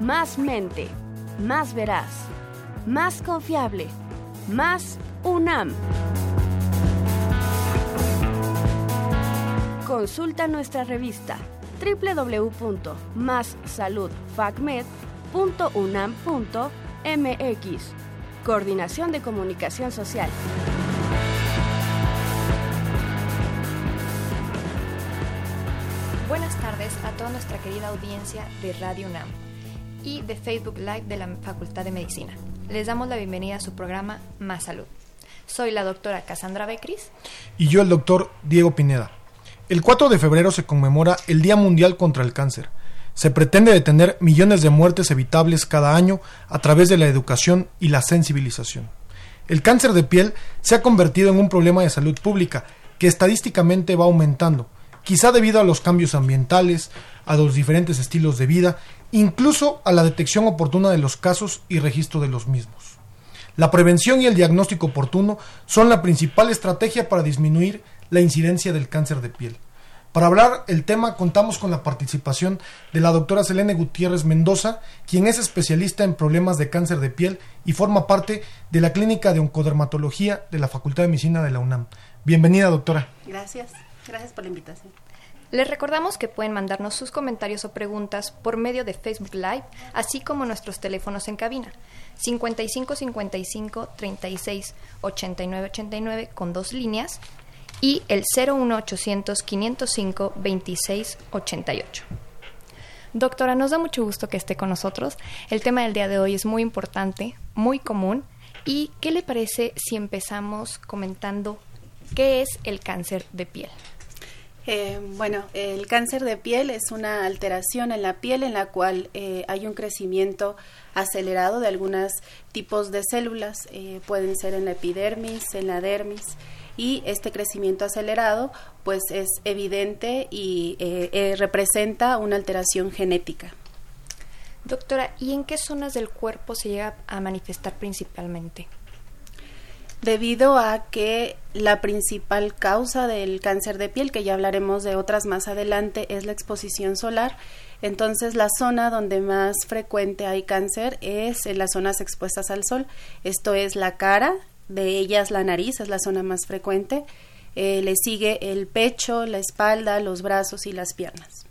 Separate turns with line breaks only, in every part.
más mente, más veraz, más confiable, más UNAM. Consulta nuestra revista www.massaludfacmed.unam.mx. Coordinación de Comunicación Social.
Buenas tardes a toda nuestra querida audiencia de Radio UNAM y de Facebook Live de la Facultad de Medicina. Les damos la bienvenida a su programa Más Salud. Soy la doctora Cassandra Becris.
Y yo el doctor Diego Pineda. El 4 de febrero se conmemora el Día Mundial contra el Cáncer. Se pretende detener millones de muertes evitables cada año a través de la educación y la sensibilización. El cáncer de piel se ha convertido en un problema de salud pública que estadísticamente va aumentando, quizá debido a los cambios ambientales, a los diferentes estilos de vida incluso a la detección oportuna de los casos y registro de los mismos. La prevención y el diagnóstico oportuno son la principal estrategia para disminuir la incidencia del cáncer de piel. Para hablar el tema contamos con la participación de la doctora Selene Gutiérrez Mendoza, quien es especialista en problemas de cáncer de piel y forma parte de la Clínica de Oncodermatología de la Facultad de Medicina de la UNAM. Bienvenida, doctora.
Gracias, gracias por la invitación.
Les recordamos que pueden mandarnos sus comentarios o preguntas por medio de Facebook Live, así como nuestros teléfonos en cabina. 55 55 36 89 89 con dos líneas y el 01 800 505 26 88. Doctora, nos da mucho gusto que esté con nosotros. El tema del día de hoy es muy importante, muy común. ¿Y qué le parece si empezamos comentando qué es el cáncer de piel?
Eh, bueno, el cáncer de piel es una alteración en la piel en la cual eh, hay un crecimiento acelerado de algunos tipos de células, eh, pueden ser en la epidermis, en la dermis, y este crecimiento acelerado pues es evidente y representa una alteración genética.
Doctora, ¿y en qué zonas del cuerpo se llega a manifestar principalmente?
Debido a que la principal causa del cáncer de piel, que ya hablaremos de otras más adelante, es la exposición solar. Entonces, la zona donde más frecuente hay cáncer es en las zonas expuestas al sol. Esto es la cara, de ellas la nariz es la zona más frecuente. Eh, le sigue el pecho, la espalda, los brazos y las piernas.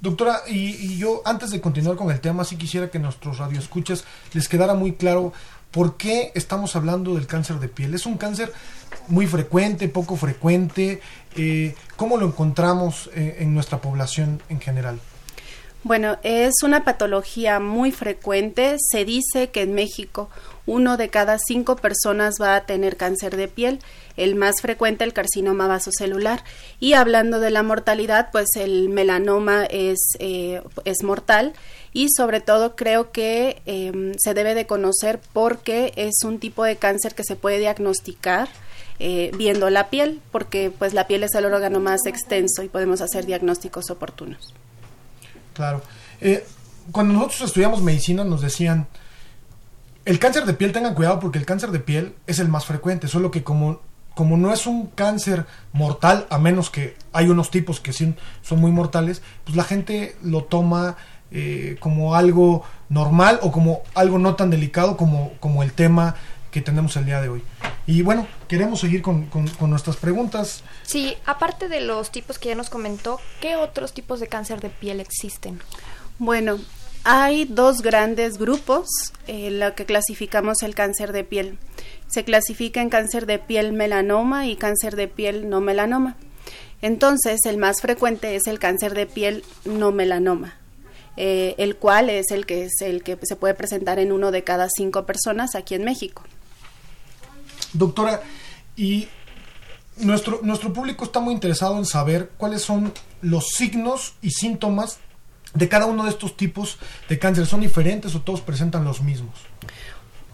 Doctora, y, y, yo antes de continuar con el tema, sí quisiera que nuestros radioescuchas les quedara muy claro ¿Por qué estamos hablando del cáncer de piel? ¿Es un cáncer muy frecuente, poco frecuente? Eh, ¿Cómo lo encontramos eh, en nuestra población en general?
Bueno, es una patología muy frecuente. Se dice que en México uno de cada cinco personas va a tener cáncer de piel, el más frecuente el carcinoma vasocelular. Y hablando de la mortalidad, pues el melanoma es, eh, es mortal y sobre todo creo que em, se debe de conocer porque es un tipo de cáncer que se puede diagnosticar eh, viendo la piel, porque pues la piel es el órgano más extenso y podemos hacer diagnósticos oportunos.
Claro. Eh, cuando nosotros estudiamos medicina nos decían, el cáncer de piel tengan cuidado porque el cáncer de piel es el más frecuente, solo que como, como no es un cáncer mortal, a menos que hay unos tipos que sí son muy mortales, pues la gente lo toma eh, como algo normal o como algo no tan delicado como, como el tema que tenemos el día de hoy. Y bueno, queremos seguir con, con, nuestras preguntas.
Sí, aparte de los tipos que ya nos comentó, ¿qué otros tipos de cáncer de piel existen?
Bueno, hay dos grandes grupos en lo que clasificamos el cáncer de piel. Se clasifica en cáncer de piel melanoma y cáncer de piel no melanoma. Entonces, el más frecuente es el cáncer de piel no melanoma. Eh, el cual es el que es el que se puede presentar en uno de cada cinco personas aquí en México.
Doctora, y nuestro, nuestro público está muy interesado en saber cuáles son los signos y síntomas de cada uno de estos tipos de cáncer? ¿Son diferentes o todos presentan los mismos?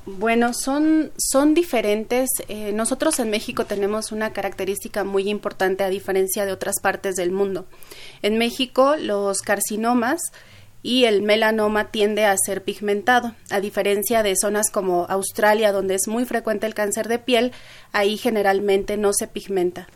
Bueno, son, son diferentes. Eh, nosotros en México tenemos una característica muy importante a diferencia de otras partes del mundo. En México los carcinomas y el melanoma tiende a ser pigmentado. A diferencia de zonas como Australia, donde es muy frecuente el cáncer de piel, ahí generalmente no se pigmenta.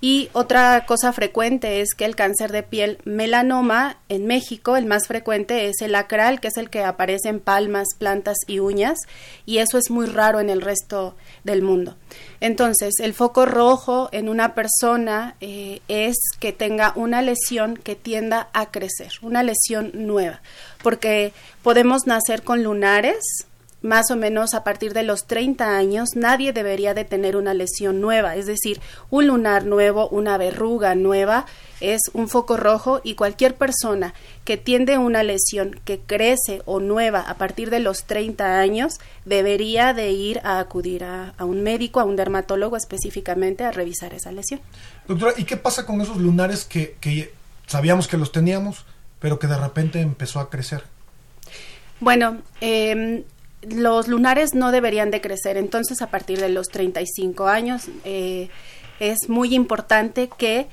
Y otra cosa frecuente es que el cáncer de piel melanoma en México, el más frecuente es el acral, que es el que aparece en palmas, plantas y uñas, y eso es muy raro en el resto del mundo. Entonces, el foco rojo en una persona eh, es que tenga una lesión que tienda a crecer, una lesión nueva, porque podemos nacer con lunares, más o menos a partir de los 30 años, nadie debería de tener una lesión nueva, es decir, un lunar nuevo, una verruga nueva, es un foco rojo y cualquier persona que tiende una lesión que crece o nueva a partir de los 30 años debería de ir a acudir a, un médico, a un dermatólogo específicamente a revisar esa lesión.
Doctora, ¿y qué pasa con esos lunares que, que sabíamos que los teníamos, pero que de repente empezó a crecer?
Bueno, eh, los lunares no deberían de crecer, entonces a partir de los 35 años eh, es muy importante que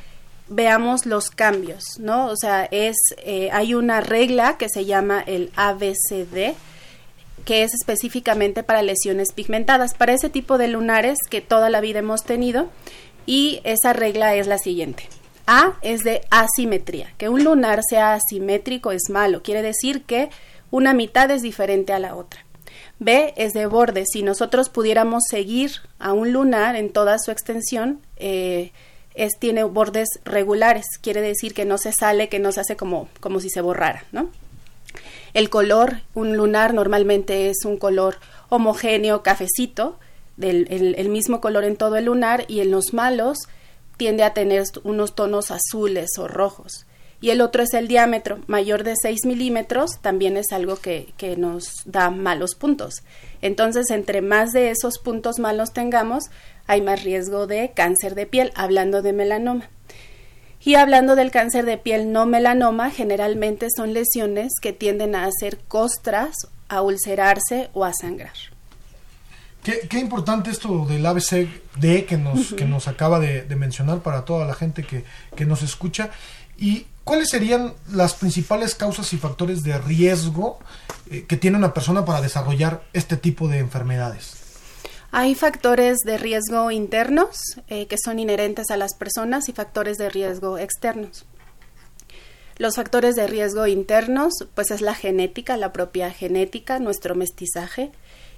veamos los cambios, ¿no? O sea, es eh, hay una regla que se llama el ABCD que es específicamente para lesiones pigmentadas, para ese tipo de lunares que toda la vida hemos tenido y esa regla es la siguiente. A es de asimetría, que un lunar sea asimétrico es malo, quiere decir que una mitad es diferente a la otra. B es de borde. Si nosotros pudiéramos seguir a un lunar en toda su extensión, eh, es, tiene bordes regulares. Quiere decir que no se sale, que no se hace como, como si se borrara, ¿no? El color, un lunar normalmente es un color homogéneo, cafecito, del el mismo color en todo el lunar y en los malos tiende a tener unos tonos azules o rojos y el otro es el diámetro mayor de 6 milímetros, también es algo que, que nos da malos puntos. Entonces, entre más de esos puntos malos tengamos, hay más riesgo de cáncer de piel, hablando de melanoma. Y hablando del cáncer de piel no melanoma, generalmente son lesiones que tienden a hacer costras, a ulcerarse o a sangrar.
Qué, qué importante esto del ABCD que nos, que nos acaba de, de, mencionar para toda la gente que, que nos escucha. Y ¿Cuáles serían las principales causas y factores de riesgo eh, que tiene una persona para desarrollar este tipo de enfermedades?
Hay factores de riesgo internos eh, que son inherentes a las personas y factores de riesgo externos. Los factores de riesgo internos, pues es la genética, la propia genética, nuestro mestizaje.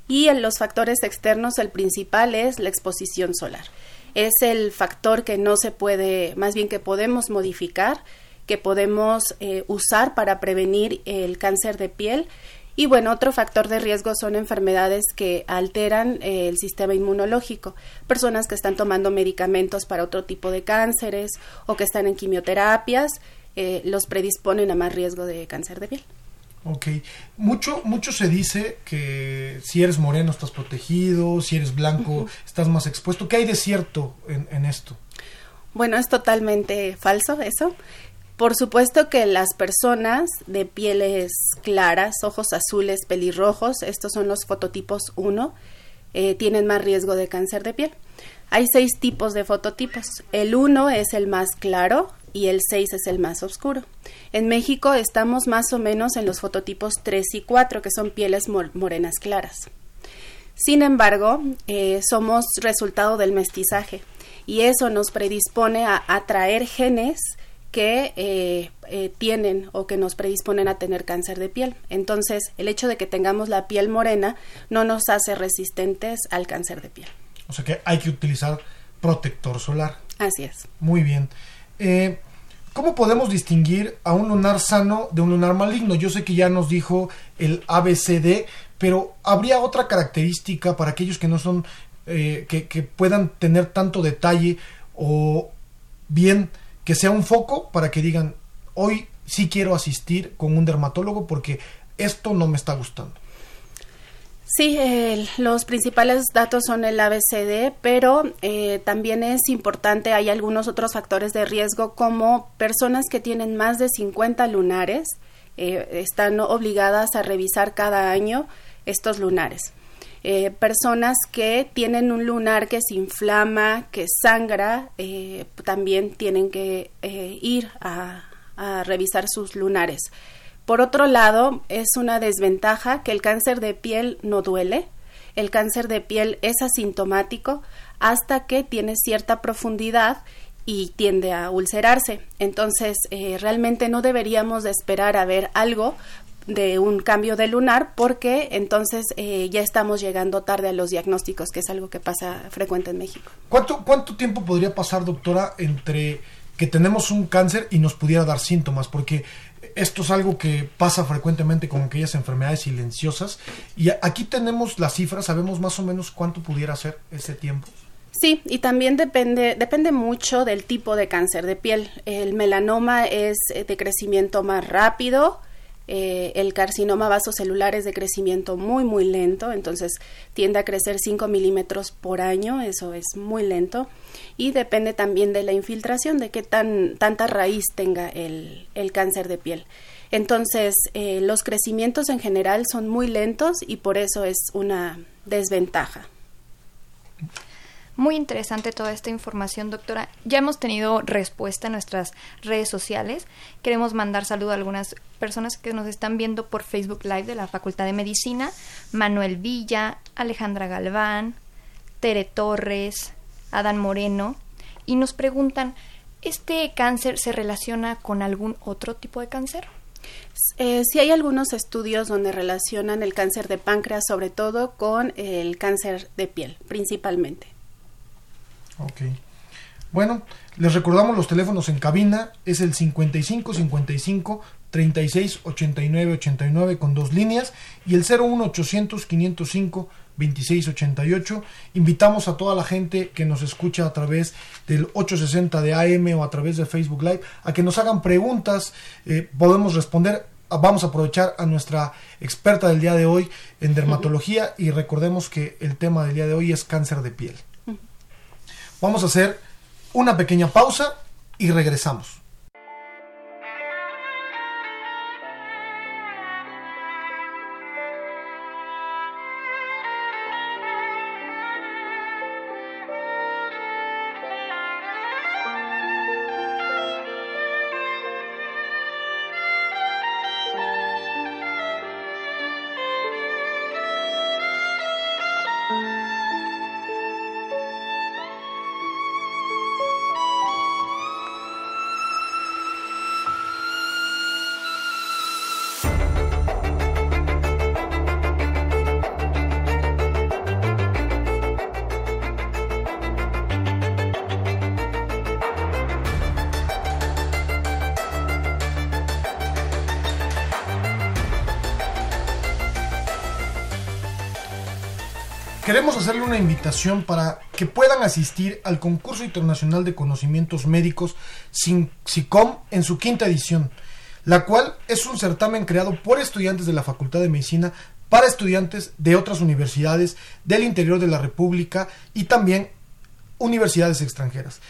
Y en los factores externos, el principal es la exposición solar. Es el factor que no se puede, más bien que podemos modificar que podemos eh, usar para prevenir el cáncer de piel. Y bueno, otro factor de riesgo son enfermedades que alteran eh, el sistema inmunológico. Personas que están tomando medicamentos para otro tipo de cánceres o que están en quimioterapias eh, los predisponen a más riesgo de cáncer de piel.
Ok, mucho, mucho se dice que si eres moreno estás protegido, si eres blanco estás más expuesto. ¿Qué hay de cierto en, en esto?
Bueno, es totalmente falso eso. Por supuesto que las personas de pieles claras, ojos azules, pelirrojos, estos son los fototipos 1, eh, tienen más riesgo de cáncer de piel. Hay seis tipos de fototipos. El 1 es el más claro y el 6 es el más oscuro. En México estamos más o menos en los fototipos 3 y 4, que son pieles morenas claras. Sin embargo, eh, somos resultado del mestizaje y eso nos predispone a atraer genes que eh, eh, tienen o que nos predisponen a tener cáncer de piel. Entonces, el hecho de que tengamos la piel morena no nos hace resistentes al cáncer de piel.
O sea que hay que utilizar protector solar.
Así es.
Muy bien. Eh, ¿Cómo podemos distinguir a un lunar sano de un lunar maligno? Yo sé que ya nos dijo el ABCD, pero ¿habría otra característica para aquellos que no son, que, que puedan tener tanto detalle o bien que sea un foco para que digan, hoy sí quiero asistir con un dermatólogo porque esto no me está gustando.
Sí, los principales datos son el ABCD, pero eh, también es importante, hay algunos otros factores de riesgo como personas que tienen más de 50 lunares, están obligadas a revisar cada año estos lunares. Personas que tienen un lunar que se inflama, que sangra, también tienen que ir a, revisar sus lunares. Por otro lado, es una desventaja que el cáncer de piel no duele. El cáncer de piel es asintomático hasta que tiene cierta profundidad y tiende a ulcerarse. Entonces, eh, realmente no deberíamos de esperar a ver algo de un cambio de lunar porque entonces eh, ya estamos llegando tarde a los diagnósticos, que es algo que pasa frecuente en México.
¿Cuánto, cuánto tiempo podría pasar, doctora, entre que tenemos un cáncer y nos pudiera dar síntomas? Porque esto es algo que pasa frecuentemente con aquellas enfermedades silenciosas. Y aquí tenemos las cifras, sabemos más o menos cuánto pudiera ser ese tiempo.
Sí, y también depende, depende mucho del tipo de cáncer de piel. El melanoma es de crecimiento más rápido, eh, el carcinoma vasocelular es de crecimiento muy, muy lento, entonces tiende a crecer 5 milímetros por año, eso es muy lento. Y depende también de la infiltración, de qué tan, tanta raíz tenga el, cáncer de piel. Entonces, eh, los crecimientos en general son muy lentos y por eso es una desventaja.
Muy interesante toda esta información, doctora. Ya hemos tenido respuesta en nuestras redes sociales. Queremos mandar saludo a algunas personas que nos están viendo por Facebook Live de la Facultad de Medicina. Manuel Villa, Alejandra Galván, Tere Torres, Adán Moreno. Y nos preguntan, ¿este cáncer se relaciona con algún otro tipo de cáncer?
Eh, sí hay algunos estudios donde relacionan el cáncer de páncreas sobre todo con el cáncer de piel, principalmente.
Ok. Bueno, les recordamos los teléfonos en cabina, es el 55 55 36 89 89 con dos líneas y el 01 800 505 26 88. Invitamos a toda la gente que nos escucha a través del 860 de AM o a través de Facebook Live a que nos hagan preguntas, eh, podemos responder. Vamos a aprovechar a nuestra experta del día de hoy en dermatología y recordemos que el tema del día de hoy es cáncer de piel. Vamos a hacer una pequeña pausa y regresamos. Queremos hacerle una invitación para que puedan asistir al concurso internacional de conocimientos médicos SICOM en su quinta edición, la cual es un certamen creado por estudiantes de la Facultad de Medicina para estudiantes de otras universidades del interior de la República y también universidades extranjeras.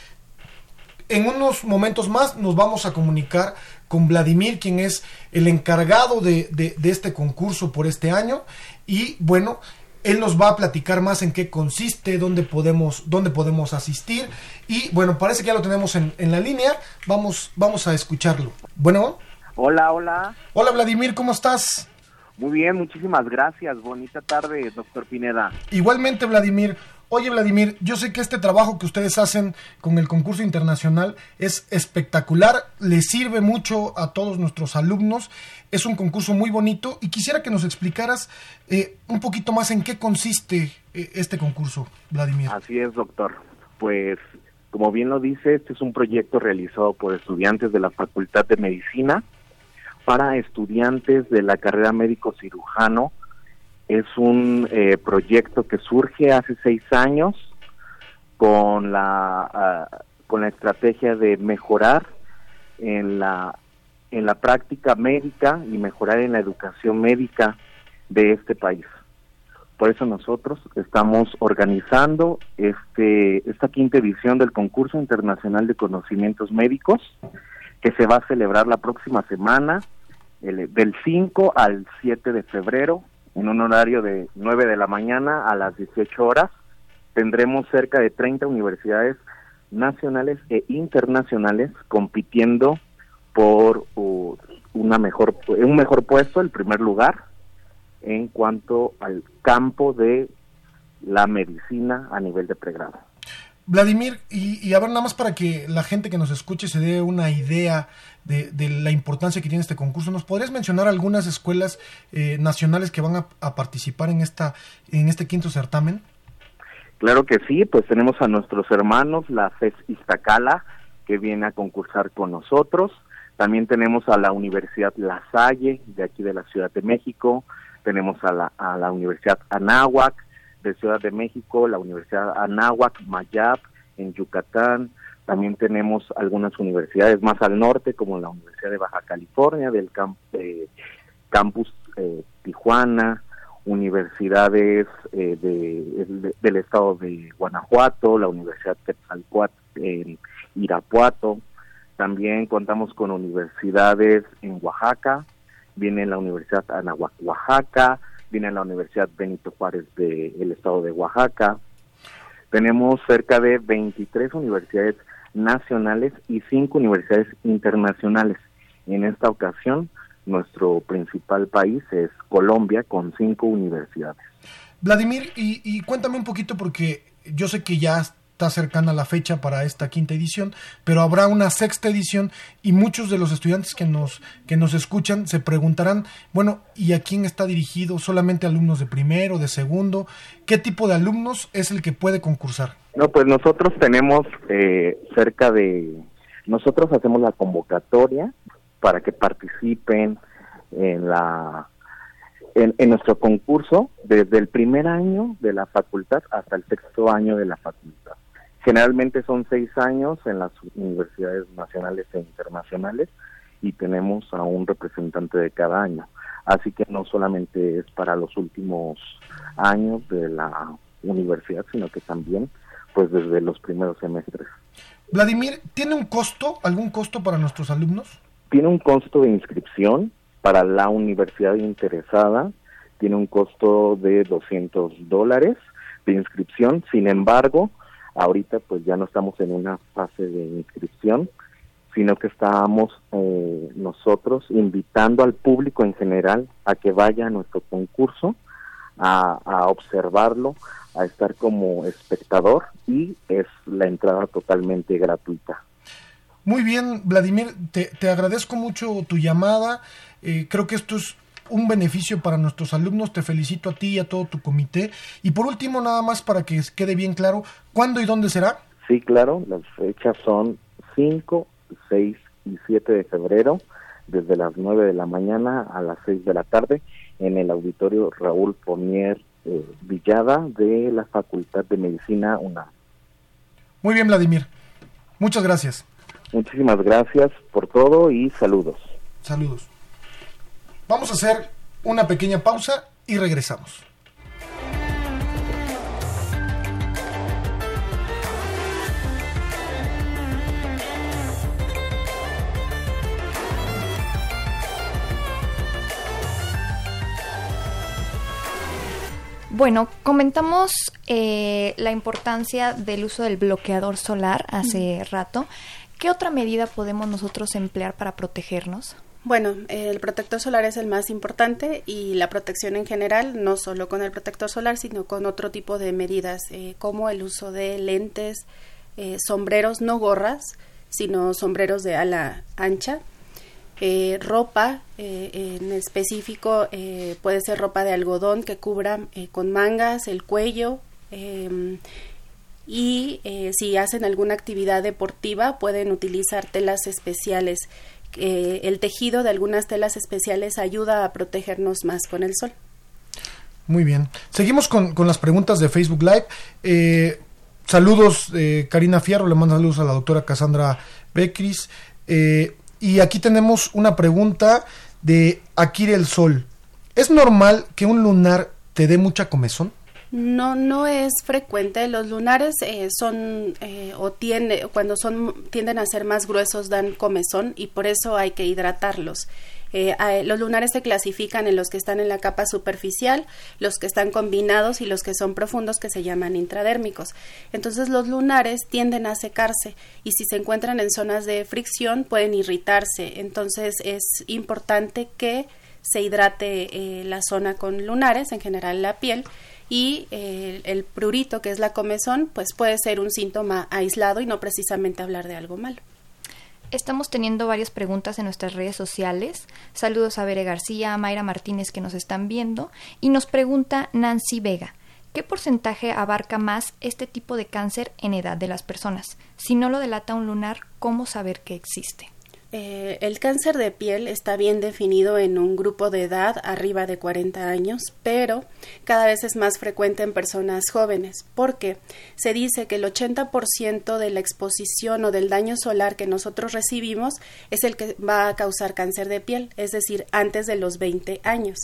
En unos momentos más nos vamos a comunicar con Vladimir, quien es el encargado de, de este concurso por este año. Y bueno, él nos va a platicar más en qué consiste, dónde podemos, dónde podemos asistir. Y bueno, parece que ya lo tenemos en, en la línea. Vamos, vamos a escucharlo. Bueno.
Hola, hola.
Hola Vladimir, ¿cómo estás?
Muy bien, muchísimas gracias. Bonita tarde, doctor Pineda.
Igualmente, Vladimir. Oye, Vladimir, yo sé que este trabajo que ustedes hacen con el concurso internacional es espectacular, le sirve mucho a todos nuestros alumnos, es un concurso muy bonito y quisiera que nos explicaras eh, un poquito más en qué consiste eh, este concurso, Vladimir.
Así es, doctor. Pues, como bien lo dice, este es un proyecto realizado por estudiantes de la Facultad de Medicina para estudiantes de la carrera médico cirujano es un eh, proyecto que surge hace seis años con la ah, con la estrategia de mejorar en la en la práctica médica y mejorar en la educación médica de este país. Por eso nosotros estamos organizando este esta quinta edición del concurso internacional de conocimientos médicos que se va a celebrar la próxima semana del 5 al 7 de febrero, en un horario de 9 de la mañana a las 18 horas. Tendremos cerca de 30 universidades nacionales e internacionales compitiendo por una mejor, un mejor puesto, el primer lugar, en cuanto al campo de la medicina a nivel de pregrado.
Vladimir, y, y a nada más para que la gente que nos escuche se dé una idea de, la importancia que tiene este concurso, ¿nos podrías mencionar algunas escuelas eh, nacionales que van a, participar en, esta, en este quinto certamen?
Claro que sí, pues tenemos a nuestros hermanos, la FES Iztacala, que viene a concursar con nosotros. También tenemos a la Universidad La Salle, de aquí de la Ciudad de México. Tenemos a la, a la Universidad Anáhuac, de Ciudad de México, la Universidad Anáhuac, Mayap, en Yucatán. También tenemos algunas universidades más al norte, como la Universidad de Baja California, del campus eh, Tijuana, universidades eh, del estado de Guanajuato, la Universidad Quetzalcoatl en Irapuato. También contamos con universidades en Oaxaca, viene la Universidad Anahuac, Oaxaca, viene la Universidad Benito Juárez del estado de Oaxaca. Tenemos cerca de 23 universidades nacionales y 5 universidades internacionales. En esta ocasión, nuestro principal país es Colombia con 5 universidades.
Vladimir, y cuéntame un poquito porque yo sé que ya está cercana la fecha para esta quinta edición, pero habrá una sexta edición y muchos de los estudiantes que nos, que nos escuchan se preguntarán, bueno, ¿y a quién está dirigido? ¿Solamente alumnos de primero, de segundo? ¿Qué tipo de alumnos es el que puede concursar?
No, pues nosotros tenemos eh, cerca de, nosotros hacemos la convocatoria para que participen en la en, nuestro concurso desde el primer año de la facultad hasta el sexto año de la facultad. Generalmente son seis años en las universidades nacionales e internacionales y tenemos a un representante de cada año. Así que no solamente es para los últimos años de la universidad, sino que también pues desde los primeros semestres.
Vladimir, ¿tiene un costo, algún costo para nuestros alumnos?
Tiene un costo de inscripción para la universidad interesada, tiene un costo de 200 dólares de inscripción, sin embargo, Ahorita pues ya no estamos en una fase de inscripción, sino que estábamos eh, nosotros invitando al público en general a que vaya a nuestro concurso, a, observarlo, a estar como espectador y es la entrada totalmente gratuita.
Muy bien, Vladimir, te, te agradezco mucho tu llamada. Eh, creo que esto es un beneficio para nuestros alumnos. Te felicito a ti y a todo tu comité. Y por último, nada más para que quede bien claro, ¿cuándo y dónde será?
Sí, claro, las fechas son 5, 6 y 7 de febrero, desde las 9 de la mañana a las 6 de la tarde, en el auditorio Raúl Pomier eh, Villada de la Facultad de Medicina UNAM.
Muy bien, Vladimir. Muchas gracias.
Muchísimas gracias por todo y saludos.
Saludos. Vamos a hacer una pequeña pausa y regresamos.
Bueno, comentamos eh, la importancia del uso del bloqueador solar hace rato. ¿Qué otra medida podemos nosotros emplear para protegernos?
Bueno, el protector solar es el más importante y la protección en general, no solo con el protector solar, sino con otro tipo de medidas, eh, como el uso de lentes, eh, sombreros, no gorras, sino sombreros de ala ancha, eh, ropa, en específico puede ser ropa de algodón que cubra con mangas el cuello em, y si hacen alguna actividad deportiva pueden utilizar telas especiales el tejido de algunas telas especiales ayuda a protegernos más con el sol.
Muy bien. Seguimos con, las preguntas de Facebook Live. Eh, saludos, eh, Karina Fierro, le manda saludos a la doctora Cassandra Becris. Eh, y aquí tenemos una pregunta de Akire el Sol. ¿Es normal que un lunar te dé mucha comezón?
No, no es frecuente. Los lunares eh, son eh, o tiende, cuando son tienden a ser más gruesos dan comezón y por eso hay que hidratarlos. Eh, los lunares se clasifican en los que están en la capa superficial, los que están combinados y los que son profundos que se llaman intradérmicos. Entonces los lunares tienden a secarse y si se encuentran en zonas de fricción pueden irritarse. Entonces es importante que se hidrate eh, la zona con lunares, en general la piel, y eh, el prurito, que es la comezón, pues puede ser un síntoma aislado y no precisamente hablar de algo malo.
Estamos teniendo varias preguntas en nuestras redes sociales. Saludos a Bere García, a Mayra Martínez que nos están viendo. Y nos pregunta Nancy Vega, ¿qué porcentaje abarca más este tipo de cáncer en edad de las personas? Si no lo delata un lunar, ¿cómo saber que existe?
Eh, el cáncer de piel está bien definido en un grupo de edad arriba de 40 años, pero cada vez es más frecuente en personas jóvenes, porque se dice que el 80% de la exposición o del daño solar que nosotros recibimos es el que va a causar cáncer de piel, es decir, antes de los 20 años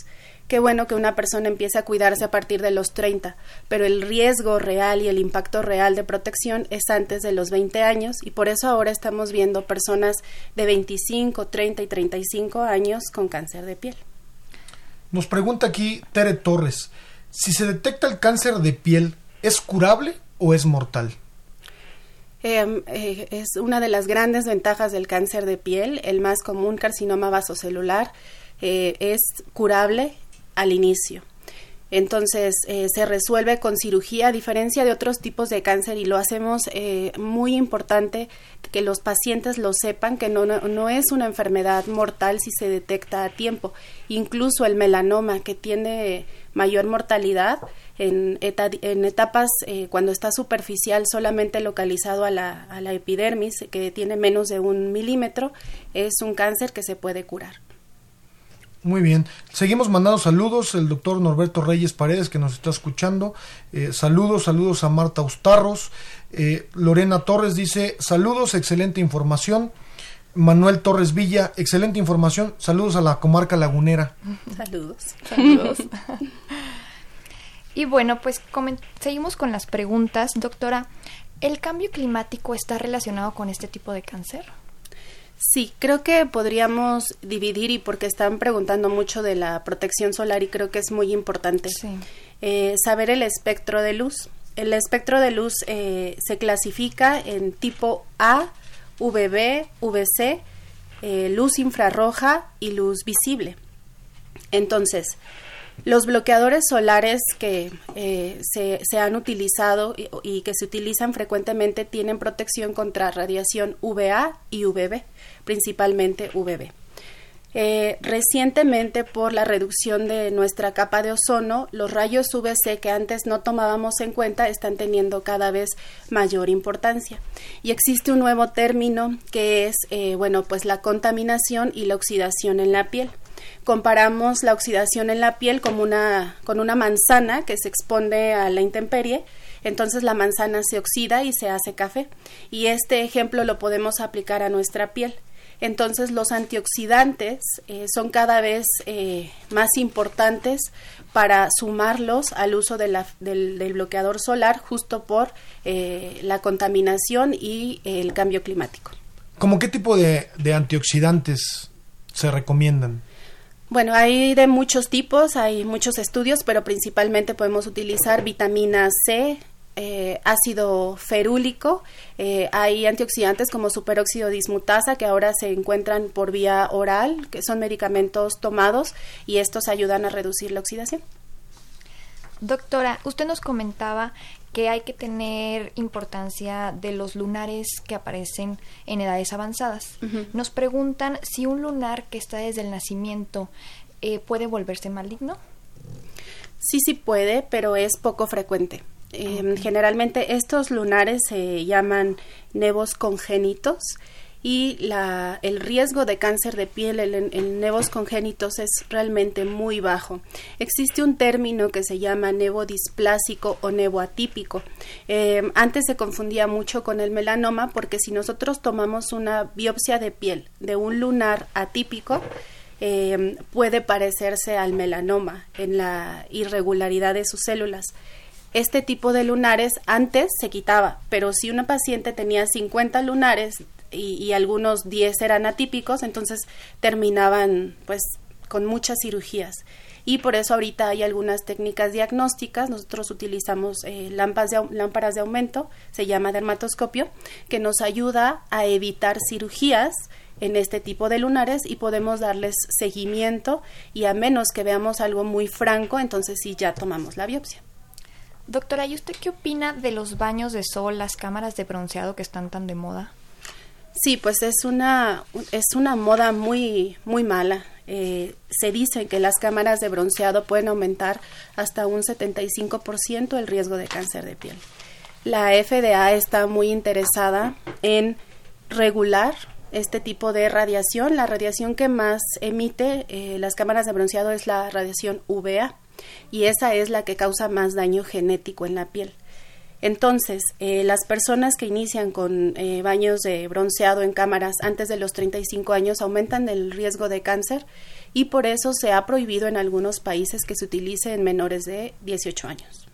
qué bueno que una persona empiece a cuidarse a partir de los 30, pero el riesgo real y el impacto real de protección es antes de los 20 años y por eso ahora estamos viendo personas de 25, 30 y 35 años con cáncer de piel.
Nos pregunta aquí Tere Torres, si se detecta el cáncer de piel, ¿es curable o es mortal?
Em, eh, es una de las grandes ventajas del cáncer de piel, el más común carcinoma vasocelular. Eh, es curable al inicio. Entonces eh, se resuelve con cirugía, a diferencia de otros tipos de cáncer, y lo hacemos eh, muy importante que los pacientes lo sepan, que no, no, es una enfermedad mortal si se detecta a tiempo. Incluso el melanoma, que tiene mayor mortalidad en, en etapas eh, cuando está superficial, solamente localizado a la, a la epidermis, que tiene menos de un milímetro, es un cáncer que se puede curar.
Muy bien. Seguimos mandando saludos. El doctor Norberto Reyes Paredes, que nos está escuchando. Eh, saludos, saludos a Marta Ustarros. Eh, Lorena Torres dice: Saludos, excelente información. Manuel Torres Villa, excelente información. Saludos a la comarca lagunera.
Saludos.
Saludos. y bueno, pues seguimos con las preguntas. Doctora, ¿el cambio climático está relacionado con este tipo de cáncer?
Sí, creo que podríamos dividir y porque están preguntando mucho de la protección solar y creo que es muy importante eh, saber el espectro de luz. El espectro de luz eh, se clasifica en tipo A, VB, VC, eh, luz infrarroja y luz visible. Entonces, los bloqueadores solares que eh, se, han utilizado y, que se utilizan frecuentemente tienen protección contra radiación UVA y UVB, principalmente UVB. Eh, recientemente, por la reducción de nuestra capa de ozono, los rayos UVC que antes no tomábamos en cuenta están teniendo cada vez mayor importancia. Y existe un nuevo término que es, eh, bueno, pues la contaminación y la oxidación en la piel comparamos la oxidación en la piel como una, con una manzana que se expone a la intemperie, entonces la manzana se oxida y se hace café. Y este ejemplo lo podemos aplicar a nuestra piel. Entonces los antioxidantes eh, son cada vez eh, más importantes para sumarlos al uso del, bloqueador solar justo por eh, la contaminación y el cambio climático.
¿Cómo qué tipo de antioxidantes se recomiendan?
Bueno, hay de muchos tipos, hay muchos estudios, pero principalmente podemos utilizar vitamina C, eh, ácido ferúlico, eh, hay antioxidantes como superóxido dismutasa que ahora se encuentran por vía oral, que son medicamentos tomados y estos ayudan a reducir la oxidación.
Doctora, usted nos comentaba que hay que tener importancia de los lunares que aparecen en edades avanzadas. Nos preguntan si un lunar que está desde el nacimiento eh, puede volverse maligno.
Sí, sí puede, pero es poco frecuente. Em, generalmente estos lunares se llaman nevos congénitos y la, el riesgo de cáncer de piel en, nevos congénitos es realmente muy bajo. Existe un término que se llama nevo displásico o nevo atípico. Em, antes se confundía mucho con el melanoma porque si nosotros tomamos una biopsia de piel de un lunar atípico, em, puede parecerse al melanoma en la irregularidad de sus células este tipo de lunares antes se quitaba, pero si una paciente tenía 50 lunares y, algunos 10 eran atípicos, entonces terminaban pues con muchas cirugías. Y por eso ahorita hay algunas técnicas diagnósticas. Nosotros utilizamos eh, lámparas, de, lámparas de aumento, se llama dermatoscopio, que nos ayuda a evitar cirugías en este tipo de lunares y podemos darles seguimiento y a menos que veamos algo muy franco, entonces sí ya tomamos la biopsia.
Doctora, ¿y usted qué opina de los baños de sol, las cámaras de bronceado que están tan de moda?
Sí, pues es una, es una moda muy, muy mala. Eh, se dice que las cámaras de bronceado pueden aumentar hasta un 75% el riesgo de cáncer de piel. La FDA está muy interesada en regular este tipo de radiación. La radiación que más emite eh, las cámaras de bronceado es la radiación UVA y esa es la que causa más daño genético en la piel. Entonces, eh, las personas que inician con eh, baños de bronceado en cámaras antes de los 35 años aumentan el riesgo de cáncer y por eso se ha prohibido en algunos países que se utilice en menores de 18 años.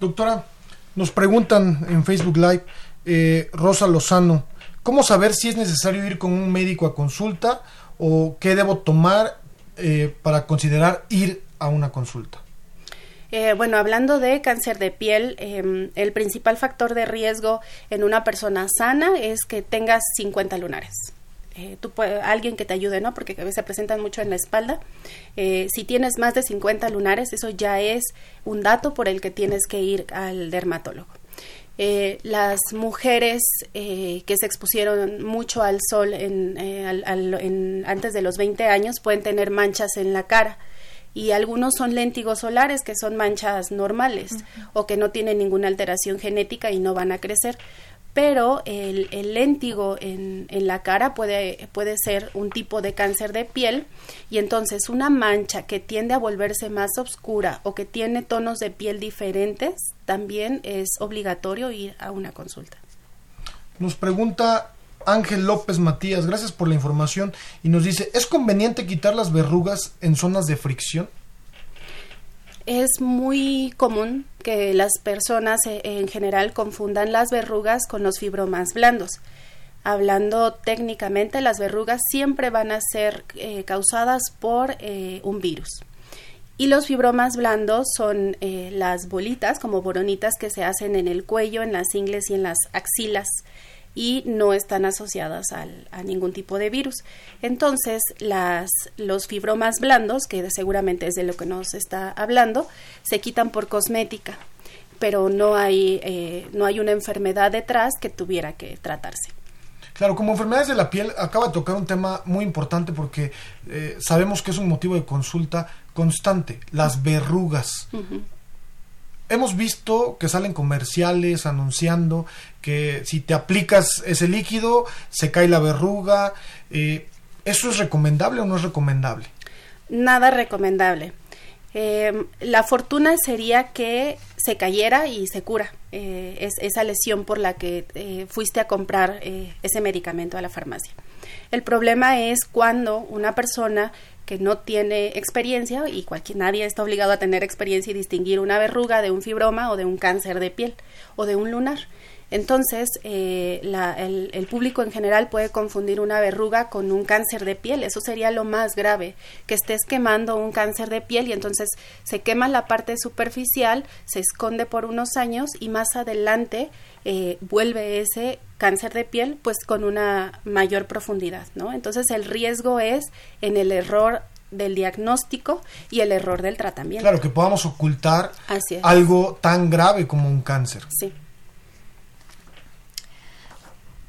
Doctora, nos preguntan en Facebook Live, eh, Rosa Lozano, ¿cómo saber si es necesario ir con un médico a consulta o qué debo tomar para considerar ir a una consulta?
Eh, bueno, hablando de cáncer de piel, em, el principal factor de riesgo en una persona sana es que tengas 50 lunares. Eh, tú alguien que te ayude, ¿no? Porque a veces se presentan mucho en la espalda. Eh, si tienes más de 50 lunares, eso ya es un dato por el que tienes que ir al dermatólogo. las mujeres que se expusieron mucho al sol antes de los 20 años pueden tener manchas en la cara y algunos son léntigos solares que son manchas normales o que no tienen ninguna alteración genética y no van a crecer pero el, el léntigo en, en, la cara puede, puede ser un tipo de cáncer de piel y entonces una mancha que tiende a volverse más oscura o que tiene tonos de piel diferentes también es obligatorio ir a una consulta.
Nos pregunta Ángel López Matías, gracias por la información y nos dice, ¿es conveniente quitar las verrugas en zonas de fricción?
Es muy común que las personas eh, en general confundan las verrugas con los fibromas blandos. Hablando técnicamente, las verrugas siempre van a ser eh, causadas por eh, un virus. Y los fibromas blandos son las bolitas, como boronitas, que se hacen en el cuello, en las ingles y en las axilas y no están asociadas a ningún tipo de virus. Entonces, las, los fibromas blandos, que seguramente es de lo que nos está hablando, se quitan por cosmética, pero no hay, eh, no hay una enfermedad detrás que tuviera que tratarse.
Claro, como enfermedades de la piel, acaba de tocar un tema muy importante porque eh, sabemos que es un motivo de consulta constante, las verrugas hemos visto que salen comerciales anunciando que si te aplicas ese líquido se cae la verruga. Eh, ¿Eso es recomendable o no es recomendable?
Nada recomendable. Eh, la fortuna sería que se cayera y se cura eh, es, esa lesión por la que fuiste a comprar ese medicamento a la farmacia. El problema es cuando una persona que no tiene experiencia y cualquier, nadie está obligado a tener experiencia y distinguir una verruga de un fibroma o de un cáncer de piel o de un lunar. Entonces, eh, el, el, público en general puede confundir una verruga con un cáncer de piel. Eso sería lo más grave, que estés quemando un cáncer de piel y entonces se quema la parte superficial, se esconde por unos años y más adelante eh, vuelve ese cáncer de piel pues con una mayor profundidad, ¿no? Entonces el riesgo es en el error del diagnóstico y el error del tratamiento.
Claro, que podamos ocultar algo tan grave como un cáncer.
Sí.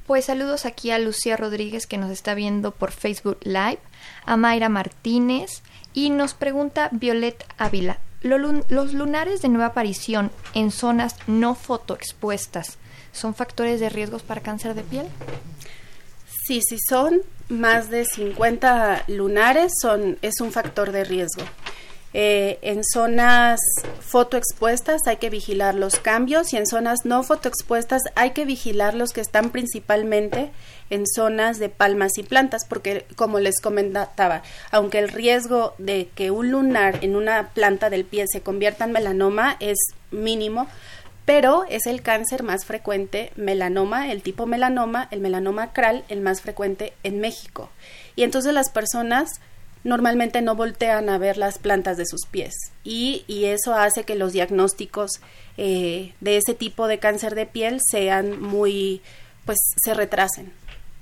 Pues saludos aquí a Lucía Rodríguez que nos está viendo por Facebook Live, a Mayra Martínez y nos pregunta Violet Ávila, ¿los lunares de nueva aparición en zonas no fotoexpuestas son factores de riesgos para cáncer de piel?
Sí, si son más de 50 lunares, son, es un factor de riesgo. Eh, en zonas fotoexpuestas hay que vigilar los cambios y en zonas no fotoexpuestas hay que vigilar los que están principalmente en zonas de palmas y plantas, porque como les comentaba, aunque el riesgo de que un lunar en una planta del pie se convierta en melanoma es mínimo, pero es el cáncer más frecuente, melanoma, el tipo melanoma, el melanoma acral, el más frecuente en México. Y entonces las personas normalmente no voltean a ver las plantas de sus pies y, y eso hace que los diagnósticos eh, de ese tipo de cáncer de piel sean muy, pues se retrasen.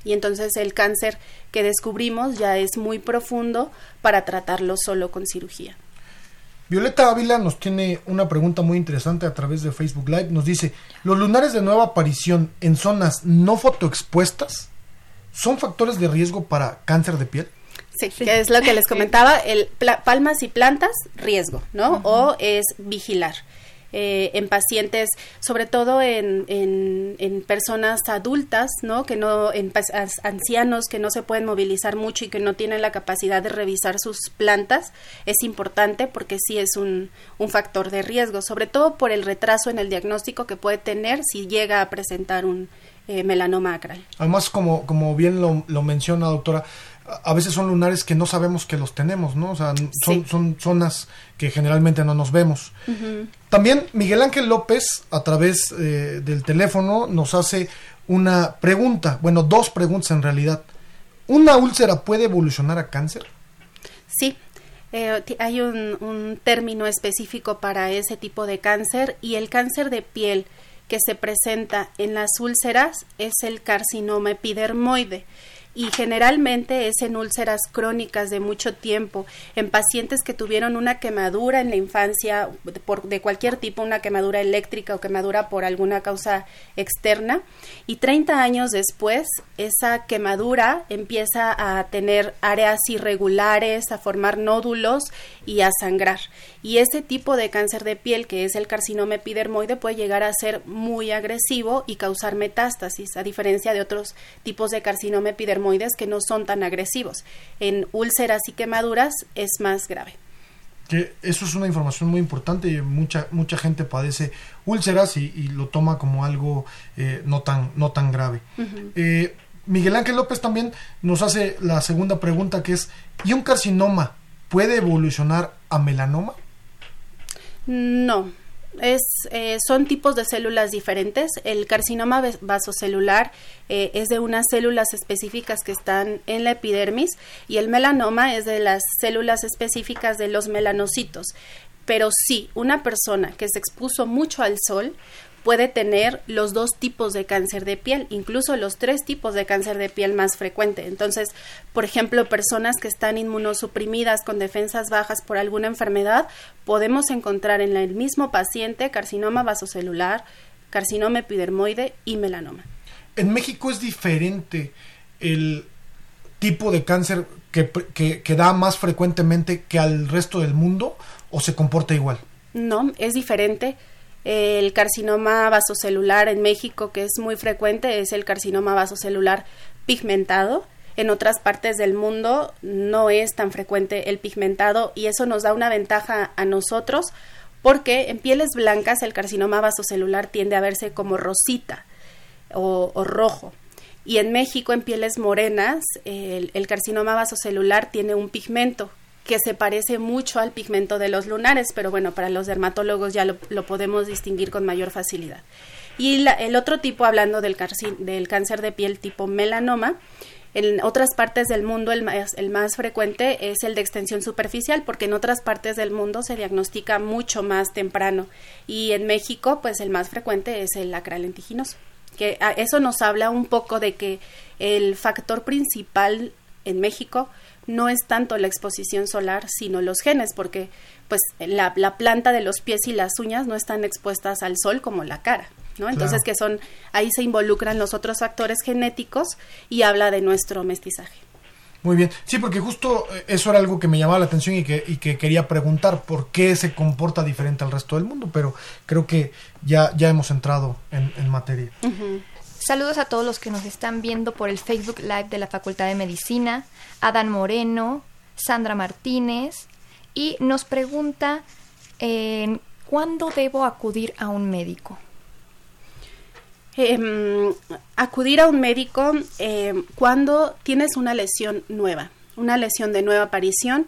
Y entonces el cáncer que descubrimos ya es muy profundo para tratarlo solo con cirugía.
Violeta Ávila nos tiene una pregunta muy interesante a través de Facebook Live. Nos dice, ¿los lunares de nueva aparición en zonas no fotoexpuestas son factores de riesgo para cáncer de piel?
Sí, que es lo que les comentaba, el palmas y plantas, riesgo, ¿no? O es vigilar. Eh, en pacientes, sobre todo en, en, personas adultas, ¿no? Que no, en ancianos que no se pueden movilizar mucho y que no tienen la capacidad de revisar sus plantas, es importante porque sí es un, un factor de riesgo, sobre todo por el retraso en el diagnóstico que puede tener si llega a presentar un eh, melanoma acral.
Además, como, como bien lo menciona, doctora, a veces son lunares que no sabemos que los tenemos, ¿no? O sea, son, son zonas que generalmente no nos vemos. También Miguel Ángel López, a través eh, del teléfono, nos hace una pregunta, bueno, dos preguntas en realidad. ¿Una úlcera puede evolucionar a cáncer?
Sí, eh, hay un, un, término específico para ese tipo de cáncer y el cáncer de piel que se presenta en las úlceras es el carcinoma epidermoide y generalmente es en úlceras crónicas de mucho tiempo, en pacientes que tuvieron una quemadura en la infancia por, de cualquier tipo, una quemadura eléctrica o quemadura por alguna causa externa, y 30 años después esa quemadura empieza a tener áreas irregulares, a formar nódulos y a sangrar. Y ese tipo de cáncer de piel, que es el carcinoma epidermoide, puede llegar a ser muy agresivo y causar metástasis, a diferencia de otros tipos de carcinoma epidermoide que no son tan agresivos. En úlceras y quemaduras es más grave.
Que eso es una información muy importante. Mucha mucha gente padece úlceras y, lo toma como algo eh, no tan no tan grave. Eh, Miguel Ángel López también nos hace la segunda pregunta que es ¿y un carcinoma puede evolucionar a melanoma?
No, es, eh, son tipos de células diferentes. El carcinoma vasocelular eh, es de unas células específicas que están en la epidermis y el melanoma es de las células específicas de los melanocitos. Pero sí, una persona que se expuso mucho al sol puede tener los dos tipos de cáncer de piel, incluso los tres tipos de cáncer de piel más frecuente. Entonces, por ejemplo, personas que están inmunosuprimidas con defensas bajas por alguna enfermedad, podemos encontrar en el mismo paciente carcinoma vasocelular, carcinoma epidermoide y melanoma.
En México es diferente el tipo de cáncer que, que da más frecuentemente que al resto del mundo o se comporta igual?
No, es diferente el carcinoma vasocelular en México, que es muy frecuente, es el carcinoma vasocelular pigmentado. En otras partes del mundo no es tan frecuente el pigmentado y eso nos da una ventaja a nosotros porque en pieles blancas el carcinoma vasocelular tiende a verse como rosita o, rojo. Y en México, en pieles morenas, el, el carcinoma vasocelular tiene un pigmento que se parece mucho al pigmento de los lunares, pero bueno, para los dermatólogos ya lo, podemos distinguir con mayor facilidad. Y el otro tipo, hablando del, cáncer de piel tipo melanoma, en otras partes del mundo el más, el más, frecuente es el de extensión superficial, porque en otras partes del mundo se diagnostica mucho más temprano. Y en México, pues el más frecuente es el acral lentiginoso. Que eso nos habla un poco de que el factor principal en México no es tanto la exposición solar, sino los genes, porque pues la, planta de los pies y las uñas no están expuestas al sol como la cara. ¿no? Entonces que son, ahí se involucran los otros factores genéticos y habla de nuestro mestizaje.
Muy bien, sí, porque justo eh, eso era algo que me llamaba la atención y que, y que quería preguntar, ¿por qué se comporta diferente al resto del mundo? Pero creo que ya, ya hemos entrado en, materia.
Saludos a todos los que nos están viendo por el Facebook Live de la Facultad de Medicina, Adán Moreno, Sandra Martínez, y nos pregunta, ¿cuándo debo acudir a un médico?
Em, acudir a un médico em, cuando tienes una lesión nueva, una lesión de nueva aparición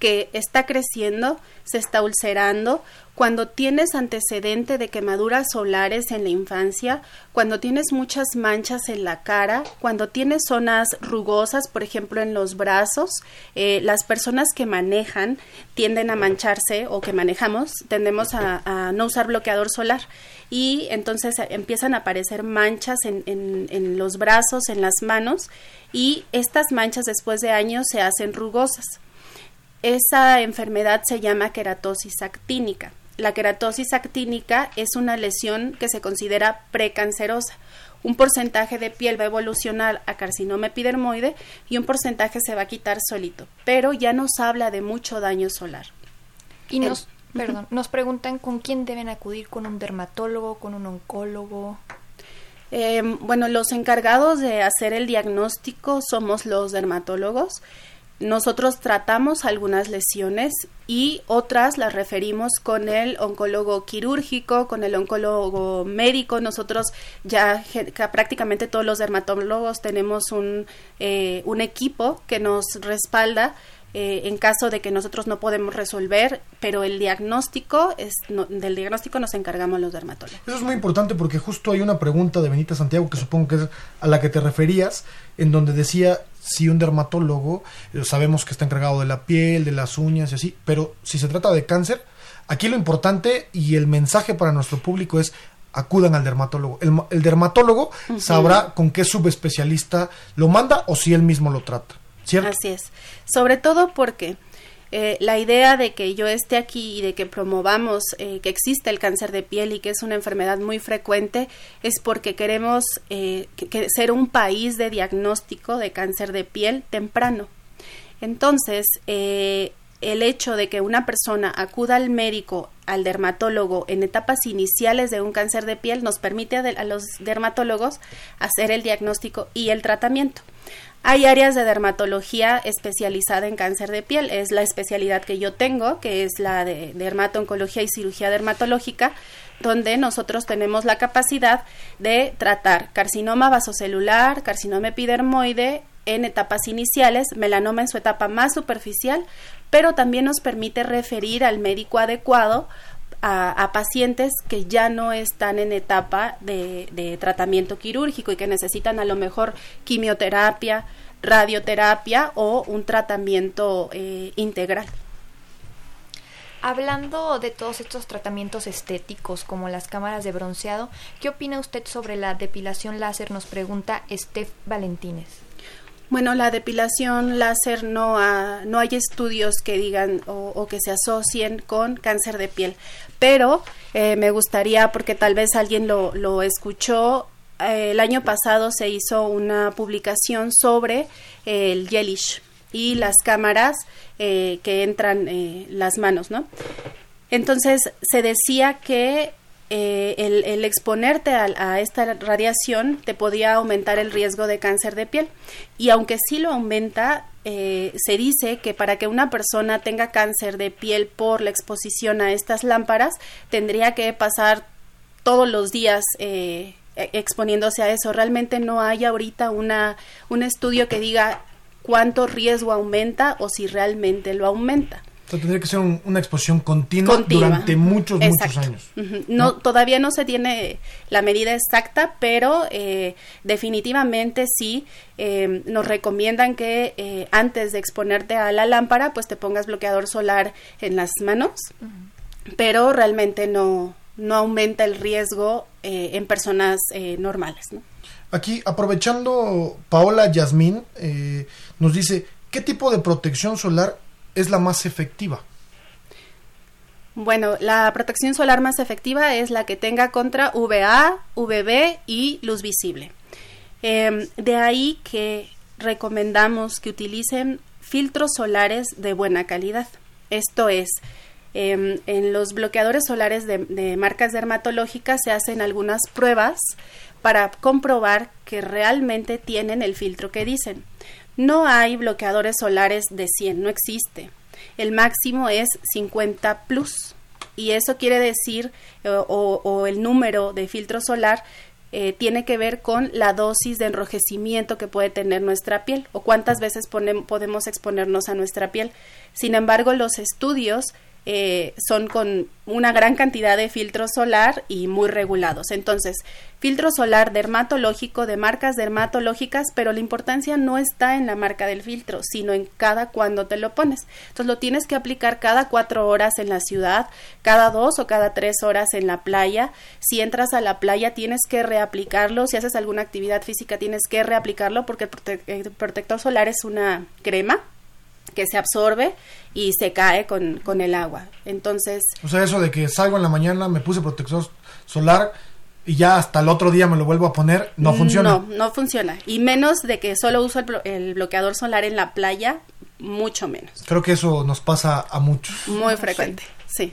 que está creciendo, se está ulcerando, cuando tienes antecedente de quemaduras solares en la infancia, cuando tienes muchas manchas en la cara, cuando tienes zonas rugosas, por ejemplo, en los brazos, eh, las personas que manejan tienden a mancharse o que manejamos, tendemos a, a no usar bloqueador solar y entonces empiezan a aparecer manchas en, en, en los brazos, en las manos y estas manchas después de años se hacen rugosas. Esa enfermedad se llama queratosis actínica. La queratosis actínica es una lesión que se considera precancerosa. Un porcentaje de piel va a evolucionar a carcinoma epidermoide y un porcentaje se va a quitar solito, pero ya nos habla de mucho daño solar.
Y nos, perdón, nos preguntan con quién deben acudir, con un dermatólogo, con un oncólogo.
Eh, bueno, los encargados de hacer el diagnóstico somos los dermatólogos. Nosotros tratamos algunas lesiones y otras las referimos con el oncólogo quirúrgico, con el oncólogo médico. Nosotros ya prácticamente todos los dermatólogos tenemos un, eh, un equipo que nos respalda eh, en caso de que nosotros no podemos resolver, pero el diagnóstico es no, del diagnóstico nos encargamos los dermatólogos.
Eso es muy importante porque justo hay una pregunta de Benita Santiago que supongo que es a la que te referías, en donde decía si un dermatólogo eh, sabemos que está encargado de la piel, de las uñas y así, pero si se trata de cáncer, aquí lo importante y el mensaje para nuestro público es acudan al dermatólogo. El, el dermatólogo uh -huh. sabrá con qué subespecialista lo manda o si él mismo lo trata. ¿Cierto?
Así es. Sobre todo porque eh, la idea de que yo esté aquí y de que promovamos eh, que existe el cáncer de piel y que es una enfermedad muy frecuente es porque queremos eh, que, ser un país de diagnóstico de cáncer de piel temprano. Entonces, el hecho de que una persona acuda al médico, al dermatólogo en etapas iniciales de un cáncer de piel nos permite a los dermatólogos hacer el diagnóstico y el tratamiento. Hay áreas de dermatología especializada en cáncer de piel, es la especialidad que yo tengo, que es la de dermato-oncología y cirugía dermatológica, donde nosotros tenemos la capacidad de tratar carcinoma vasocelular, carcinoma epidermoide en etapas iniciales, melanoma en su etapa más superficial, pero también nos permite referir al médico adecuado a, pacientes que ya no están en etapa de, tratamiento quirúrgico y que necesitan a lo mejor quimioterapia, radioterapia o un tratamiento eh, integral.
Hablando de todos estos tratamientos estéticos como las cámaras de bronceado, ¿qué opina usted sobre la depilación láser? Nos pregunta Steph Valentines.
Bueno, la depilación láser no, no hay estudios que digan o, que se asocien con cáncer de piel, pero eh, me gustaría, porque tal vez alguien lo, lo escuchó, eh, el año pasado se hizo una publicación sobre eh, el gelish y las cámaras que entran las manos, ¿no? Entonces se decía que eh, el, el, exponerte a, a, esta radiación te podía aumentar el riesgo de cáncer de piel. Y aunque sí lo aumenta, eh, se dice que para que una persona tenga cáncer de piel por la exposición a estas lámparas, tendría que pasar todos los días eh, exponiéndose a eso. Realmente no hay ahorita una, un estudio que diga cuánto riesgo aumenta o si realmente lo aumenta.
O sea, tendría que ser un, una exposición continua, continua, durante muchos, Exacto. muchos años.
Uh -huh. no, ¿no? Todavía no se tiene la medida exacta, pero eh, definitivamente sí eh, nos recomiendan que eh, antes de exponerte a la lámpara, pues te pongas bloqueador solar en las manos, uh -huh. pero realmente no, no aumenta el riesgo eh, en personas eh, normales. ¿no?
Aquí, aprovechando, Paola Yasmín eh, nos dice, ¿qué tipo de protección solar es la más efectiva?
Bueno, la protección solar más efectiva es la que tenga contra VA, VB y luz visible. Eh, de ahí que recomendamos que utilicen filtros solares de buena calidad. Esto es, eh, en los bloqueadores solares de, marcas dermatológicas se hacen algunas pruebas para comprobar que realmente tienen el filtro que dicen. No hay bloqueadores solares de 100, no existe. El máximo es 50 plus y eso quiere decir, o, o el número de filtro solar eh, tiene que ver con la dosis de enrojecimiento que puede tener nuestra piel o cuántas veces podemos exponernos a nuestra piel. Sin embargo, los estudios eh, son con una gran cantidad de filtro solar y muy regulados. Entonces, filtro solar dermatológico de marcas dermatológicas, pero la importancia no está en la marca del filtro, sino en cada cuando te lo pones. Entonces, lo tienes que aplicar cada cuatro horas en la ciudad, cada dos o cada tres horas en la playa. Si entras a la playa, tienes que reaplicarlo. Si haces alguna actividad física, tienes que reaplicarlo porque el protector solar es una crema que se absorbe y se cae con, con, el agua. Entonces...
O sea, eso de que salgo en la mañana, me puse protector solar y ya hasta el otro día me lo vuelvo a poner, no funciona.
No, no funciona. Y menos de que solo uso el, bloqueador solar en la playa, mucho menos.
Creo que eso nos pasa a muchos.
Muy frecuente, sí.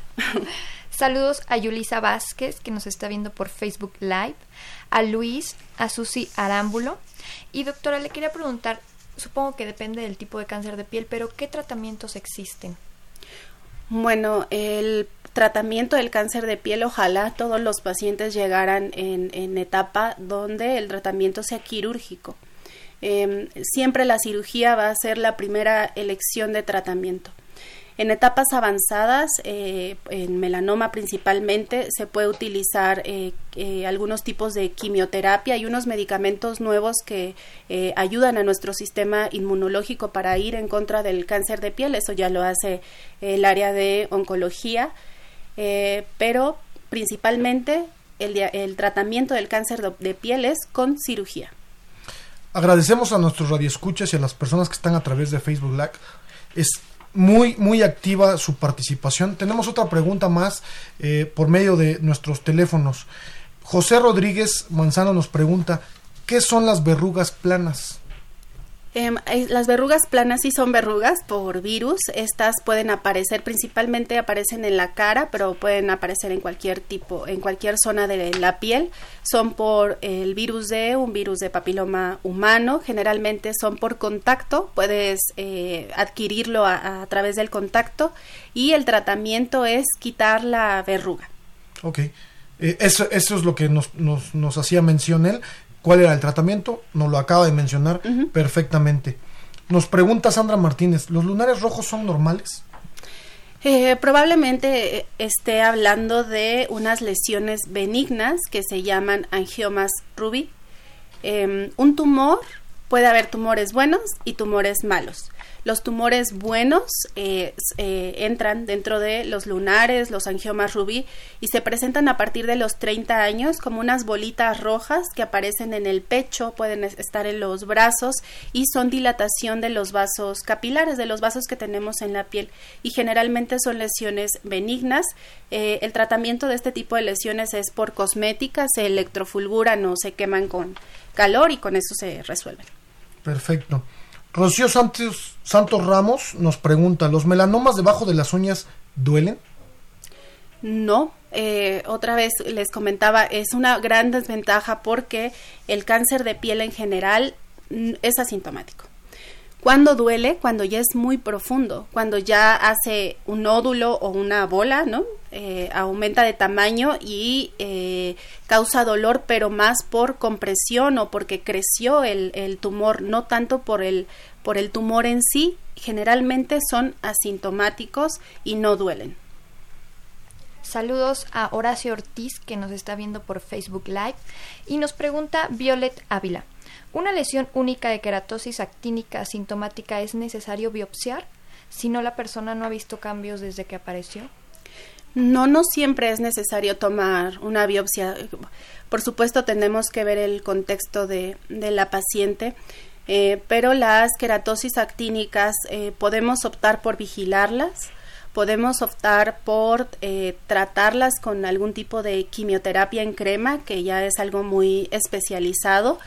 Saludos a Yulisa Vázquez, que nos está viendo por Facebook Live, a Luis, a Susi Arámbulo. Y doctora, le quería preguntar, supongo que depende del tipo de cáncer de piel, pero ¿qué tratamientos existen?
Bueno, el tratamiento del cáncer de piel, ojalá todos los pacientes llegaran en, etapa donde el tratamiento sea quirúrgico. Em, siempre la cirugía va a ser la primera elección de tratamiento. En etapas avanzadas, eh, en melanoma principalmente, se puede utilizar eh, eh, algunos tipos de quimioterapia y unos medicamentos nuevos que ayudan a nuestro sistema inmunológico para ir en contra del cáncer de piel. Eso ya lo hace el área de oncología, pero principalmente el, tratamiento del cáncer de, piel es con cirugía.
Agradecemos a nuestros radioescuchas y a las personas que están a través de Facebook Live. Muy, muy activa su participación. Tenemos otra pregunta más eh, por medio de nuestros teléfonos. José Rodríguez Manzano nos pregunta, ¿qué son las verrugas planas?
Em, las verrugas planas sí son verrugas por virus. Estas pueden aparecer, principalmente aparecen en la cara, pero pueden aparecer en cualquier tipo, en cualquier zona de la piel. Son por el virus D, un virus de papiloma humano. Generalmente son por contacto. Puedes eh, adquirirlo a, través del contacto. Y el tratamiento es quitar la verruga.
Ok. Eh, eso, es lo que nos, nos hacía mención él cuál era el tratamiento, nos lo acaba de mencionar perfectamente. Nos pregunta Sandra Martínez, ¿los lunares rojos son normales?
Eh, probablemente eh, esté hablando de unas lesiones benignas que se llaman angiomas rubí. Em, un tumor, puede haber tumores buenos y tumores malos. Los tumores buenos eh, eh, entran dentro de los lunares, los angiomas rubí, y se presentan a partir de los 30 años como unas bolitas rojas que aparecen en el pecho, pueden estar en los brazos y son dilatación de los vasos capilares, de los vasos que tenemos en la piel. Y generalmente son lesiones benignas. Eh, el tratamiento de este tipo de lesiones es por cosmética, se electrofulguran o se queman con calor y con eso se resuelven.
Perfecto. Rocío Santos, Santos Ramos nos pregunta, ¿los melanomas debajo de las uñas duelen?
No, eh, otra vez les comentaba, es una gran desventaja porque el cáncer de piel en general mm, es asintomático. Cuando duele? Cuando ya es muy profundo, cuando ya hace un nódulo o una bola, ¿no? Eh, aumenta de tamaño y eh, causa dolor, pero más por compresión o porque creció el, el tumor, no tanto por el, por el tumor en sí. Generalmente son asintomáticos y no duelen.
Saludos a Horacio Ortiz que nos está viendo por Facebook Live y nos pregunta Violet Ávila. ¿Una lesión única de queratosis actínica asintomática es necesario biopsiar si no la persona no ha visto cambios desde que apareció?
No, no siempre es necesario tomar una biopsia. Por supuesto, tenemos que ver el contexto de, la paciente, eh, pero las queratosis actínicas eh, podemos optar por vigilarlas, podemos optar por eh, tratarlas con algún tipo de quimioterapia en crema, que ya es algo muy especializado,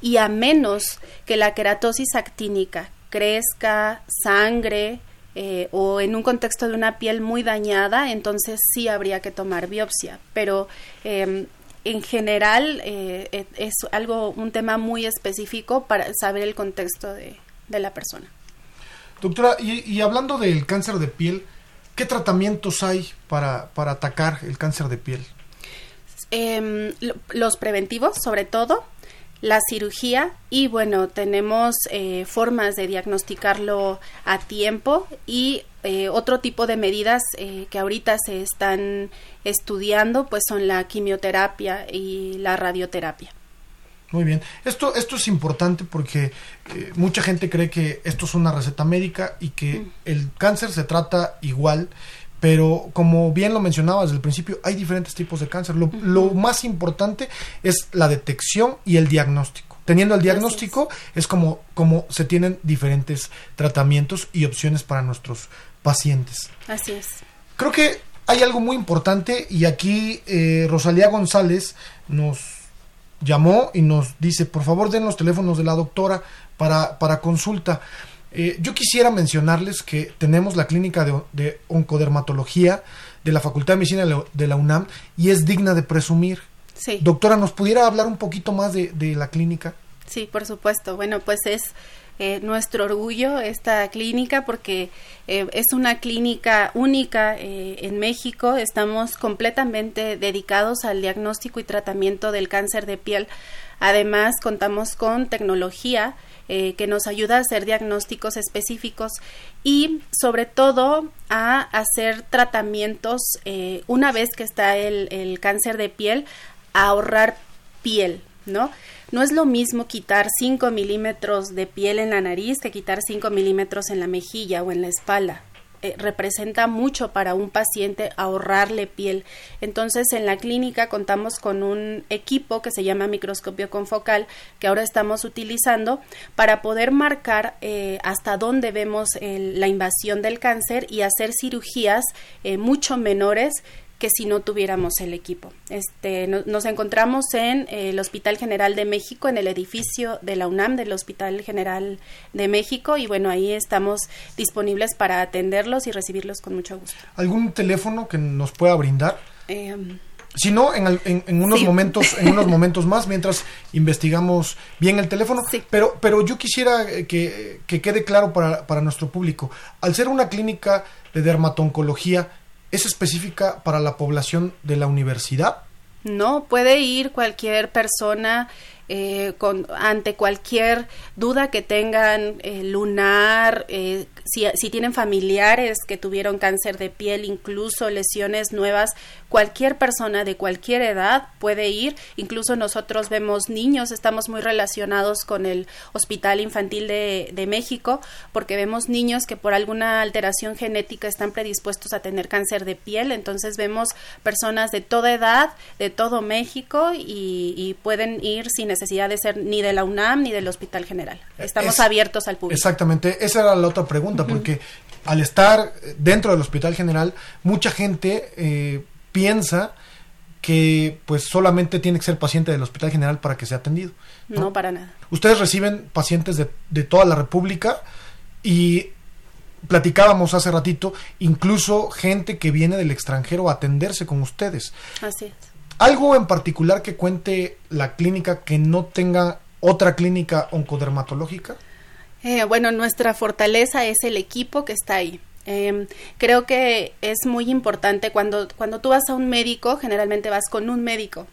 y a menos que la queratosis actínica crezca, sangre eh, o en un contexto de una piel muy dañada, entonces sí habría que tomar biopsia. Pero em, en general eh, e, es algo, un tema muy específico para saber el contexto de, la persona.
Doctora, y, hablando del cáncer de piel, ¿qué tratamientos hay para, para atacar el cáncer de piel?
Em, los preventivos, sobre todo, la cirugía y bueno, tenemos eh, formas de diagnosticarlo a tiempo y eh, otro tipo de medidas eh, que ahorita se están estudiando pues son la quimioterapia y la radioterapia.
Muy bien. Esto, esto es importante porque mucha gente cree que esto es una receta médica y que mm. el cáncer se trata igual pero como bien lo mencionaba desde el principio, hay diferentes tipos de cáncer. Lo, más importante es la detección y el diagnóstico. Teniendo el diagnóstico es. como, como se tienen diferentes tratamientos y opciones para nuestros pacientes.
Así es.
Creo que hay algo muy importante y aquí eh, Rosalía González nos llamó y nos dice, por favor den los teléfonos de la doctora para, para consulta. Eh, yo quisiera mencionarles que tenemos la clínica de, oncodermatología de la Facultad de Medicina de la UNAM y es digna de presumir.
Sí.
Doctora, ¿nos pudiera hablar un poquito más de, la clínica?
Sí, por supuesto. Bueno, pues es eh, nuestro orgullo esta clínica porque eh, es una clínica única en México. Estamos completamente dedicados al diagnóstico y tratamiento del cáncer de piel. Además, contamos con tecnología eh, que nos ayuda a hacer diagnósticos específicos y sobre todo a hacer tratamientos eh, una vez que está el, el cáncer de piel, a ahorrar piel, ¿no? No es lo mismo quitar 5 milímetros de piel en la nariz que quitar 5 milímetros en la mejilla o en la espalda. Eh, representa mucho para un paciente ahorrarle piel. Entonces, en la clínica contamos con un equipo que se llama microscopio confocal, que ahora estamos utilizando para poder marcar eh, hasta dónde vemos la invasión del cáncer y hacer cirugías eh, mucho menores que si no tuviéramos el equipo. Este, nos encontramos en eh, el Hospital General de México, en el edificio de la UNAM del Hospital General de México y bueno, ahí estamos disponibles para atenderlos y recibirlos con mucho gusto.
¿Algún teléfono que nos pueda brindar? Em, si no, en, en, unos momentos, en unos momentos más, mientras investigamos bien el teléfono. Pero, pero yo quisiera que, que quede claro para, para nuestro público. Al ser una clínica de dermatoncología, ¿Es específica para la población de la universidad?
No, puede ir cualquier persona eh, con, ante cualquier duda que tengan eh, lunar, eh, si, si, tienen familiares que tuvieron cáncer de piel, incluso lesiones nuevas, cualquier persona de cualquier edad puede ir. Incluso nosotros vemos niños, estamos muy relacionados con el Hospital Infantil de, de México, porque vemos niños que por alguna alteración genética están predispuestos a tener cáncer de piel. Entonces vemos personas de toda edad, de todo México y, y pueden ir sin necesidad de ser ni de la UNAM ni del Hospital General. Estamos abiertos al público.
Exactamente, esa era la otra pregunta, porque al estar dentro del Hospital General, mucha gente eh, piensa que pues solamente tiene que ser paciente del Hospital General para que sea atendido.
No, para nada.
Ustedes reciben pacientes de, de toda la República y platicábamos hace ratito, incluso gente que viene del extranjero a atenderse con ustedes.
Así es.
¿Algo en particular que cuente la clínica que no tenga otra clínica oncodermatológica?
Eh, bueno, nuestra fortaleza es el equipo que está ahí. Em, creo que es muy importante cuando, cuando tú vas a un médico, generalmente vas con un médico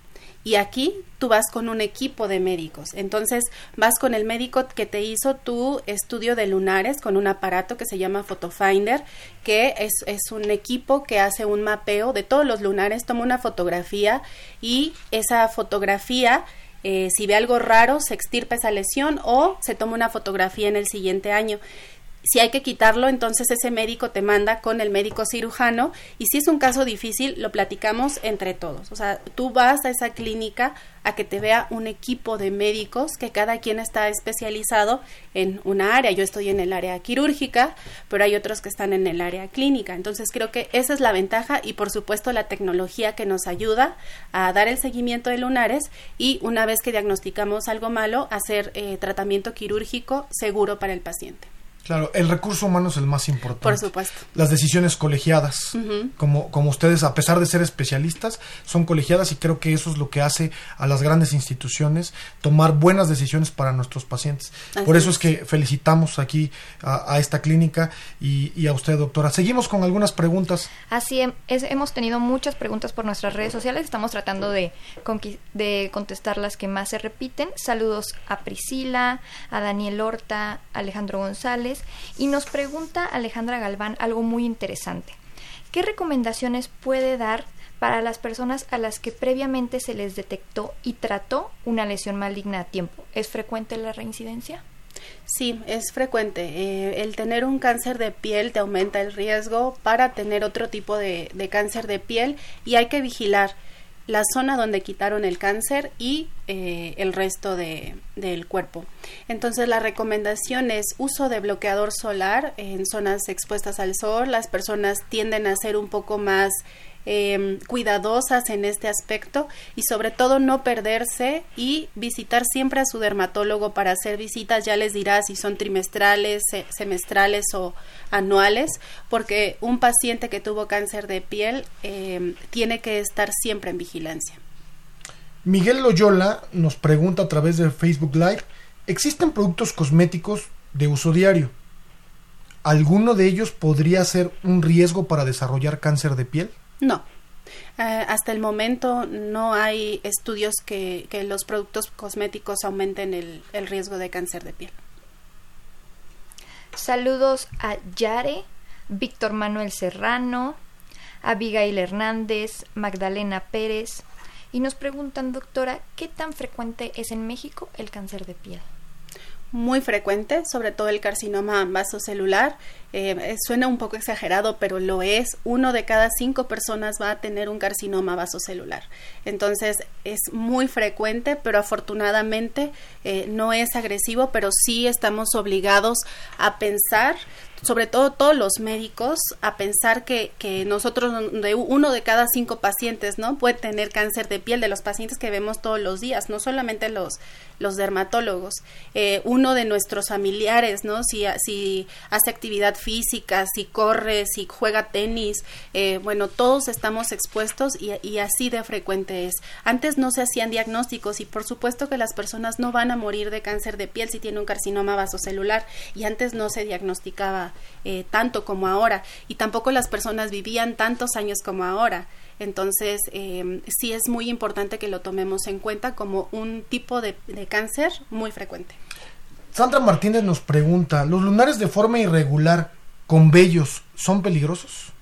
y aquí tú vas con un equipo de médicos. Entonces vas con el médico que te hizo tu estudio de lunares con un aparato que se llama Photofinder, que es, es un equipo que hace un mapeo de todos los lunares, toma una fotografía y esa fotografía eh, si ve algo raro, se extirpa esa lesión o se toma una fotografía en el siguiente año si hay que quitarlo, entonces ese médico te manda con el médico cirujano y si es un caso difícil, lo platicamos entre todos. O sea, tú vas a esa clínica a que te vea un equipo de médicos que cada quien está especializado en una área. Yo estoy en el área quirúrgica, pero hay otros que están en el área clínica. Entonces creo que esa es la ventaja y por supuesto la tecnología que nos ayuda a dar el seguimiento de lunares y una vez que diagnosticamos algo malo, hacer eh, tratamiento quirúrgico seguro para el paciente.
Claro, el recurso humano es el más importante.
Por supuesto.
Las decisiones colegiadas, como, como ustedes, a pesar de ser especialistas, son colegiadas y creo que eso es lo que hace a las grandes instituciones tomar buenas decisiones para nuestros pacientes. Por eso es. que felicitamos aquí a, esta clínica y, a usted, doctora. Seguimos con algunas preguntas.
Así es, hemos tenido muchas preguntas por nuestras redes sociales. Estamos tratando de, de contestar las que más se repiten. Saludos a Priscila, a Daniel Horta, Alejandro González y nos pregunta Alejandra Galván algo muy interesante. ¿Qué recomendaciones puede dar para las personas a las que previamente se les detectó y trató una lesión maligna a tiempo? ¿Es frecuente la reincidencia?
Sí, es frecuente. Eh, el tener un cáncer de piel te aumenta el riesgo para tener otro tipo de cáncer de piel y hay que vigilar la zona donde quitaron el cáncer y eh, el resto de, del cuerpo. Entonces la recomendación es uso de bloqueador solar en zonas expuestas al sol. Las personas tienden a ser un poco más Em, cuidadosas en este aspecto y sobre todo no perderse y visitar siempre a su dermatólogo para hacer visitas, ya les dirá si son trimestrales, semestrales o anuales, porque un paciente que tuvo cáncer de piel em, tiene que estar siempre en vigilancia.
Miguel Loyola nos pregunta a través de Facebook Live, ¿existen productos cosméticos de uso diario? ¿Alguno de ellos podría ser un riesgo para desarrollar cáncer de piel?
No. Eh, hasta el momento no hay estudios que, los productos cosméticos aumenten el, el, riesgo de cáncer de piel.
Saludos a Yare, Víctor Manuel Serrano, Abigail Hernández, Magdalena Pérez, y nos preguntan, doctora, ¿qué tan frecuente es en México el cáncer de piel?
Muy frecuente, sobre todo el carcinoma vasocelular. Eh, suena un poco exagerado, pero lo es. Uno de cada cinco personas va a tener un carcinoma vasocelular. Entonces es muy frecuente, pero afortunadamente eh, no es agresivo, pero sí estamos obligados a pensar sobre todo todos los médicos, a pensar que, que nosotros, de uno de cada cinco pacientes, ¿no? Puede tener cáncer de piel de los pacientes que vemos todos los días, no solamente los, los dermatólogos. Eh, uno de nuestros familiares, ¿no? Si, hace actividad física, si corre, si juega tenis, eh, bueno, todos estamos expuestos y, y así de frecuente es. Antes no se hacían diagnósticos y por supuesto que las personas no van a morir de cáncer de piel si tiene un carcinoma vasocelular y antes no se diagnosticaba eh, tanto como ahora y tampoco las personas vivían tantos años como ahora. Entonces, eh, sí es muy importante que lo tomemos en cuenta como un tipo de, cáncer muy frecuente.
Sandra Martínez nos pregunta, ¿los lunares de forma irregular con vellos son peligrosos?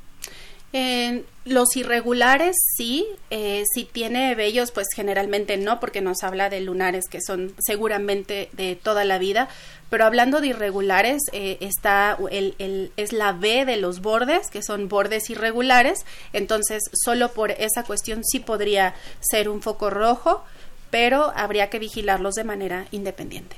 Los irregulares sí, eh, si tiene vellos pues generalmente no porque nos habla de lunares que son seguramente de toda la vida, pero hablando de irregulares eh, está el, el, es la B de los bordes que son bordes irregulares, entonces solo por esa cuestión sí podría ser un foco rojo, pero habría que vigilarlos de manera independiente.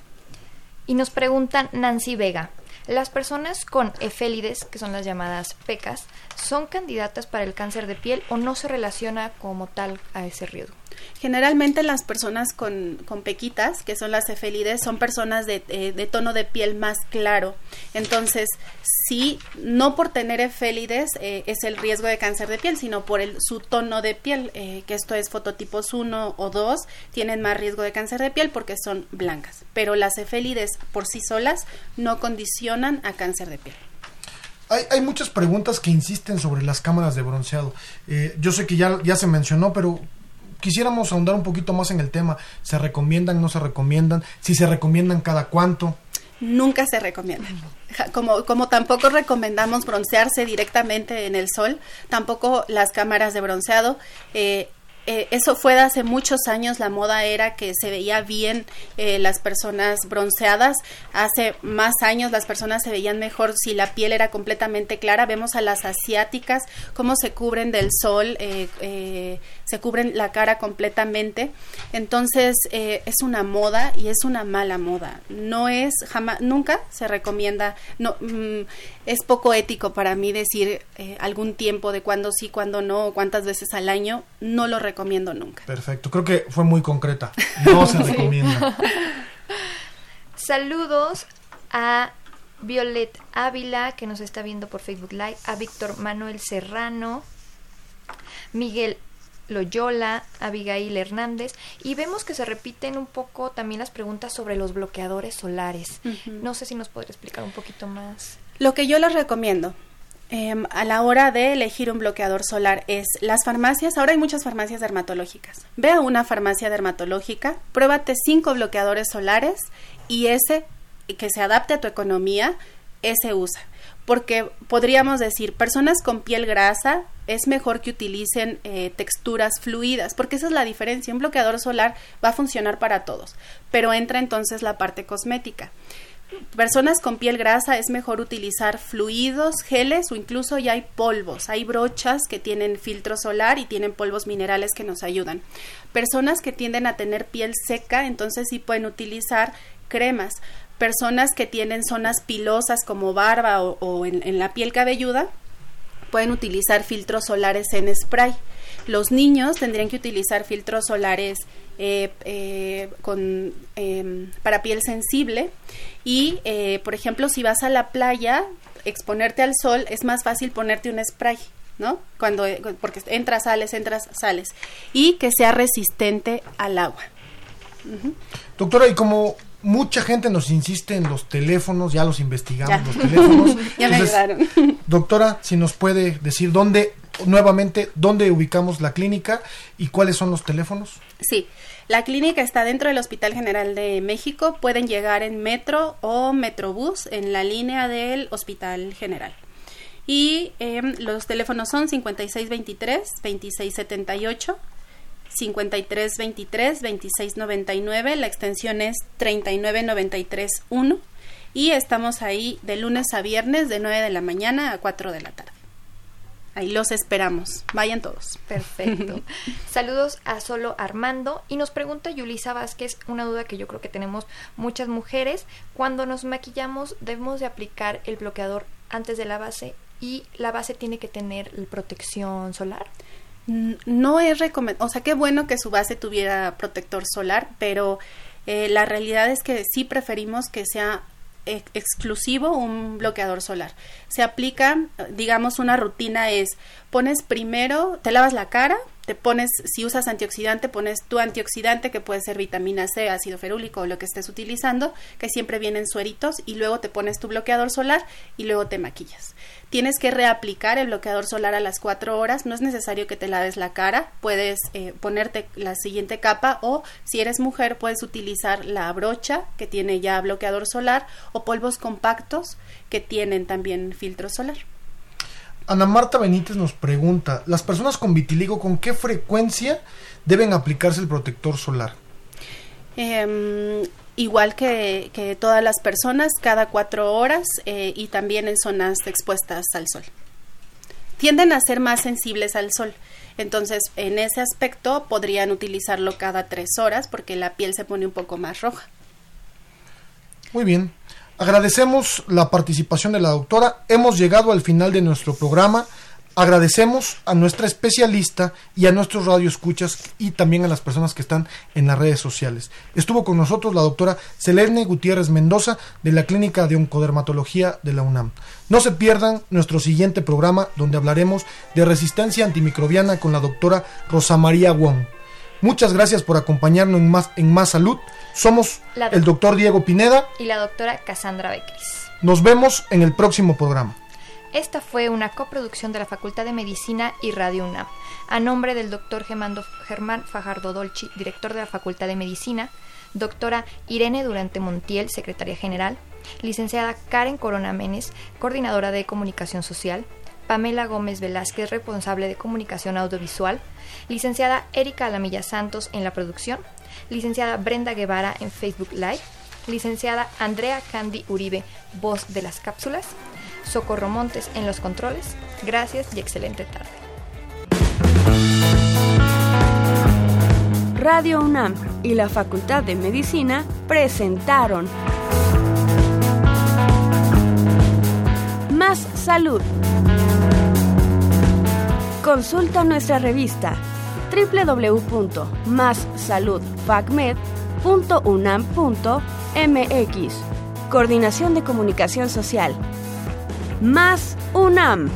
Y nos preguntan Nancy Vega. Las personas con efélides, que son las llamadas pecas, ¿son candidatas para el cáncer de piel o no se relaciona como tal a ese riesgo?
Generalmente las personas con, con pequitas, que son las efelides, son personas de, eh, de, tono de piel más claro. Entonces, sí, no por tener efélides eh, es el riesgo de cáncer de piel, sino por el, su tono de piel, eh, que esto es fototipos 1 o 2, tienen más riesgo de cáncer de piel porque son blancas. Pero las efélides por sí solas no condicionan a cáncer de piel.
Hay, hay, muchas preguntas que insisten sobre las cámaras de bronceado. yo sé que ya, ya se mencionó, pero quisiéramos ahondar un poquito más en el tema. ¿Se recomiendan, no se recomiendan? Si se recomiendan, ¿cada cuánto?
Nunca se recomienda. Como, como tampoco recomendamos broncearse directamente en el sol, tampoco las cámaras de bronceado. Eh, eh, eso fue de hace muchos años, la moda era que se veía bien eh, las personas bronceadas, hace más años las personas se veían mejor si la piel era completamente clara, vemos a las asiáticas cómo se cubren del sol, eh, se cubren la cara completamente, entonces es una moda y es una mala moda, no es jamás, nunca se recomienda, no, mm, es poco ético para mí decir algún tiempo de cuándo sí, cuándo no, cuántas veces al año, no lo recomiendo recomiendo nunca.
Perfecto, creo que fue muy concreta. No se recomienda.
Saludos a Violet Ávila, que nos está viendo por Facebook Live, a Víctor Manuel Serrano, Miguel Loyola, Abigail Hernández, y vemos que se repiten un poco también las preguntas sobre los bloqueadores solares. No sé si nos podría explicar un poquito más.
Lo que yo les recomiendo em, a la hora de elegir un bloqueador solar es las farmacias, ahora hay muchas farmacias dermatológicas. Ve a una farmacia dermatológica, pruébate cinco bloqueadores solares y ese que se adapte a tu economía, ese usa porque podríamos decir, personas con piel grasa es mejor que utilicen eh, texturas fluidas, porque esa es la diferencia. Un bloqueador solar va a funcionar para todos, pero entra entonces la parte cosmética. Personas con piel grasa es mejor utilizar fluidos, geles o incluso ya hay polvos. Hay brochas que tienen filtro solar y tienen polvos minerales que nos ayudan. Personas que tienden a tener piel seca, entonces sí pueden utilizar cremas personas que tienen zonas pilosas como barba o, en, la piel cabelluda pueden utilizar filtros solares en spray. Los niños tendrían que utilizar filtros solares eh, eh, con, em, para piel sensible y, eh, por ejemplo, si vas a la playa, exponerte al sol, es más fácil ponerte un spray. ¿no? Cuando, porque entras, sales, entras, sales. Y que sea resistente al agua.
Doctora, y como mucha gente nos insiste en los teléfonos, ya los investigamos, los teléfonos.
ya me ayudaron.
Doctora, si nos puede decir dónde, nuevamente, dónde ubicamos la clínica y cuáles son los teléfonos.
Sí, la clínica está dentro del Hospital General de México. Pueden llegar en metro o metrobús en la línea del Hospital General. Y em, los teléfonos son 5623-2678 5323 2699, la extensión es 39931 y estamos ahí de lunes a viernes de 9 de la mañana a 4 de la tarde. Ahí los esperamos. Vayan todos.
Perfecto. Saludos a Solo Armando. Y nos pregunta Yulisa Vázquez una duda que yo creo que tenemos muchas mujeres. Cuando nos maquillamos, ¿debemos de aplicar el bloqueador antes de la base? ¿Y la base tiene que tener protección solar?
No es recomendable, o sea, qué bueno que su base tuviera protector solar, pero eh, la realidad es que sí preferimos que sea exclusivo un bloqueador solar. Se aplica, digamos, una rutina es, pones primero, te lavas la cara, te pones, si usas antioxidante, pones tu antioxidante, que puede ser vitamina C, ácido ferúlico o lo que estés utilizando, que siempre vienen sueritos, y luego te pones tu bloqueador solar y luego te maquillas. Tienes que reaplicar el bloqueador solar a las 4 horas, no es necesario que te laves la cara, puedes eh, ponerte la siguiente capa o si eres mujer puedes utilizar la brocha que tiene ya bloqueador solar o polvos compactos que tienen también filtro solar.
Ana Marta Benítez nos pregunta, ¿las personas con vitiligo con qué frecuencia deben aplicarse el protector solar?
Em, igual que, todas las personas, cada cuatro horas eh, y también en zonas expuestas al sol. Tienden a ser más sensibles al sol. Entonces, en ese aspecto podrían utilizarlo cada tres horas porque la piel se pone un poco más roja.
Muy bien. Agradecemos la participación de la doctora. Hemos llegado al final de nuestro programa. Agradecemos a nuestra especialista y a nuestros radioescuchas y también a las personas que están en las redes sociales. Estuvo con nosotros la doctora Selene Gutiérrez Mendoza de la Clínica de Oncodermatología de la UNAM. No se pierdan nuestro siguiente programa donde hablaremos de resistencia antimicrobiana con la doctora Rosa María Wong. Muchas gracias por acompañarnos en Más, en más Salud. Somos el doctor Diego Pineda
y la doctora Cassandra Becris.
Nos vemos en el próximo programa.
Esta fue una coproducción de la Facultad de Medicina y Radio UNAM, a nombre del doctor Germán Fajardo Dolci, director de la Facultad de Medicina, doctora Irene Durante Montiel, secretaria general, licenciada Karen Corona Menes, coordinadora de comunicación social, Pamela Gómez Velázquez, responsable de comunicación audiovisual, licenciada Erika Alamilla Santos en la producción, licenciada Brenda Guevara en Facebook Live, licenciada Andrea Candy Uribe, voz de las cápsulas, Socorro Montes en los controles. Gracias y excelente tarde.
Radio UNAM y la Facultad de Medicina presentaron Más Salud. Consulta nuestra revista www.massaludfacmed.unam.mx Coordinación de Comunicación Social. Más UNAM.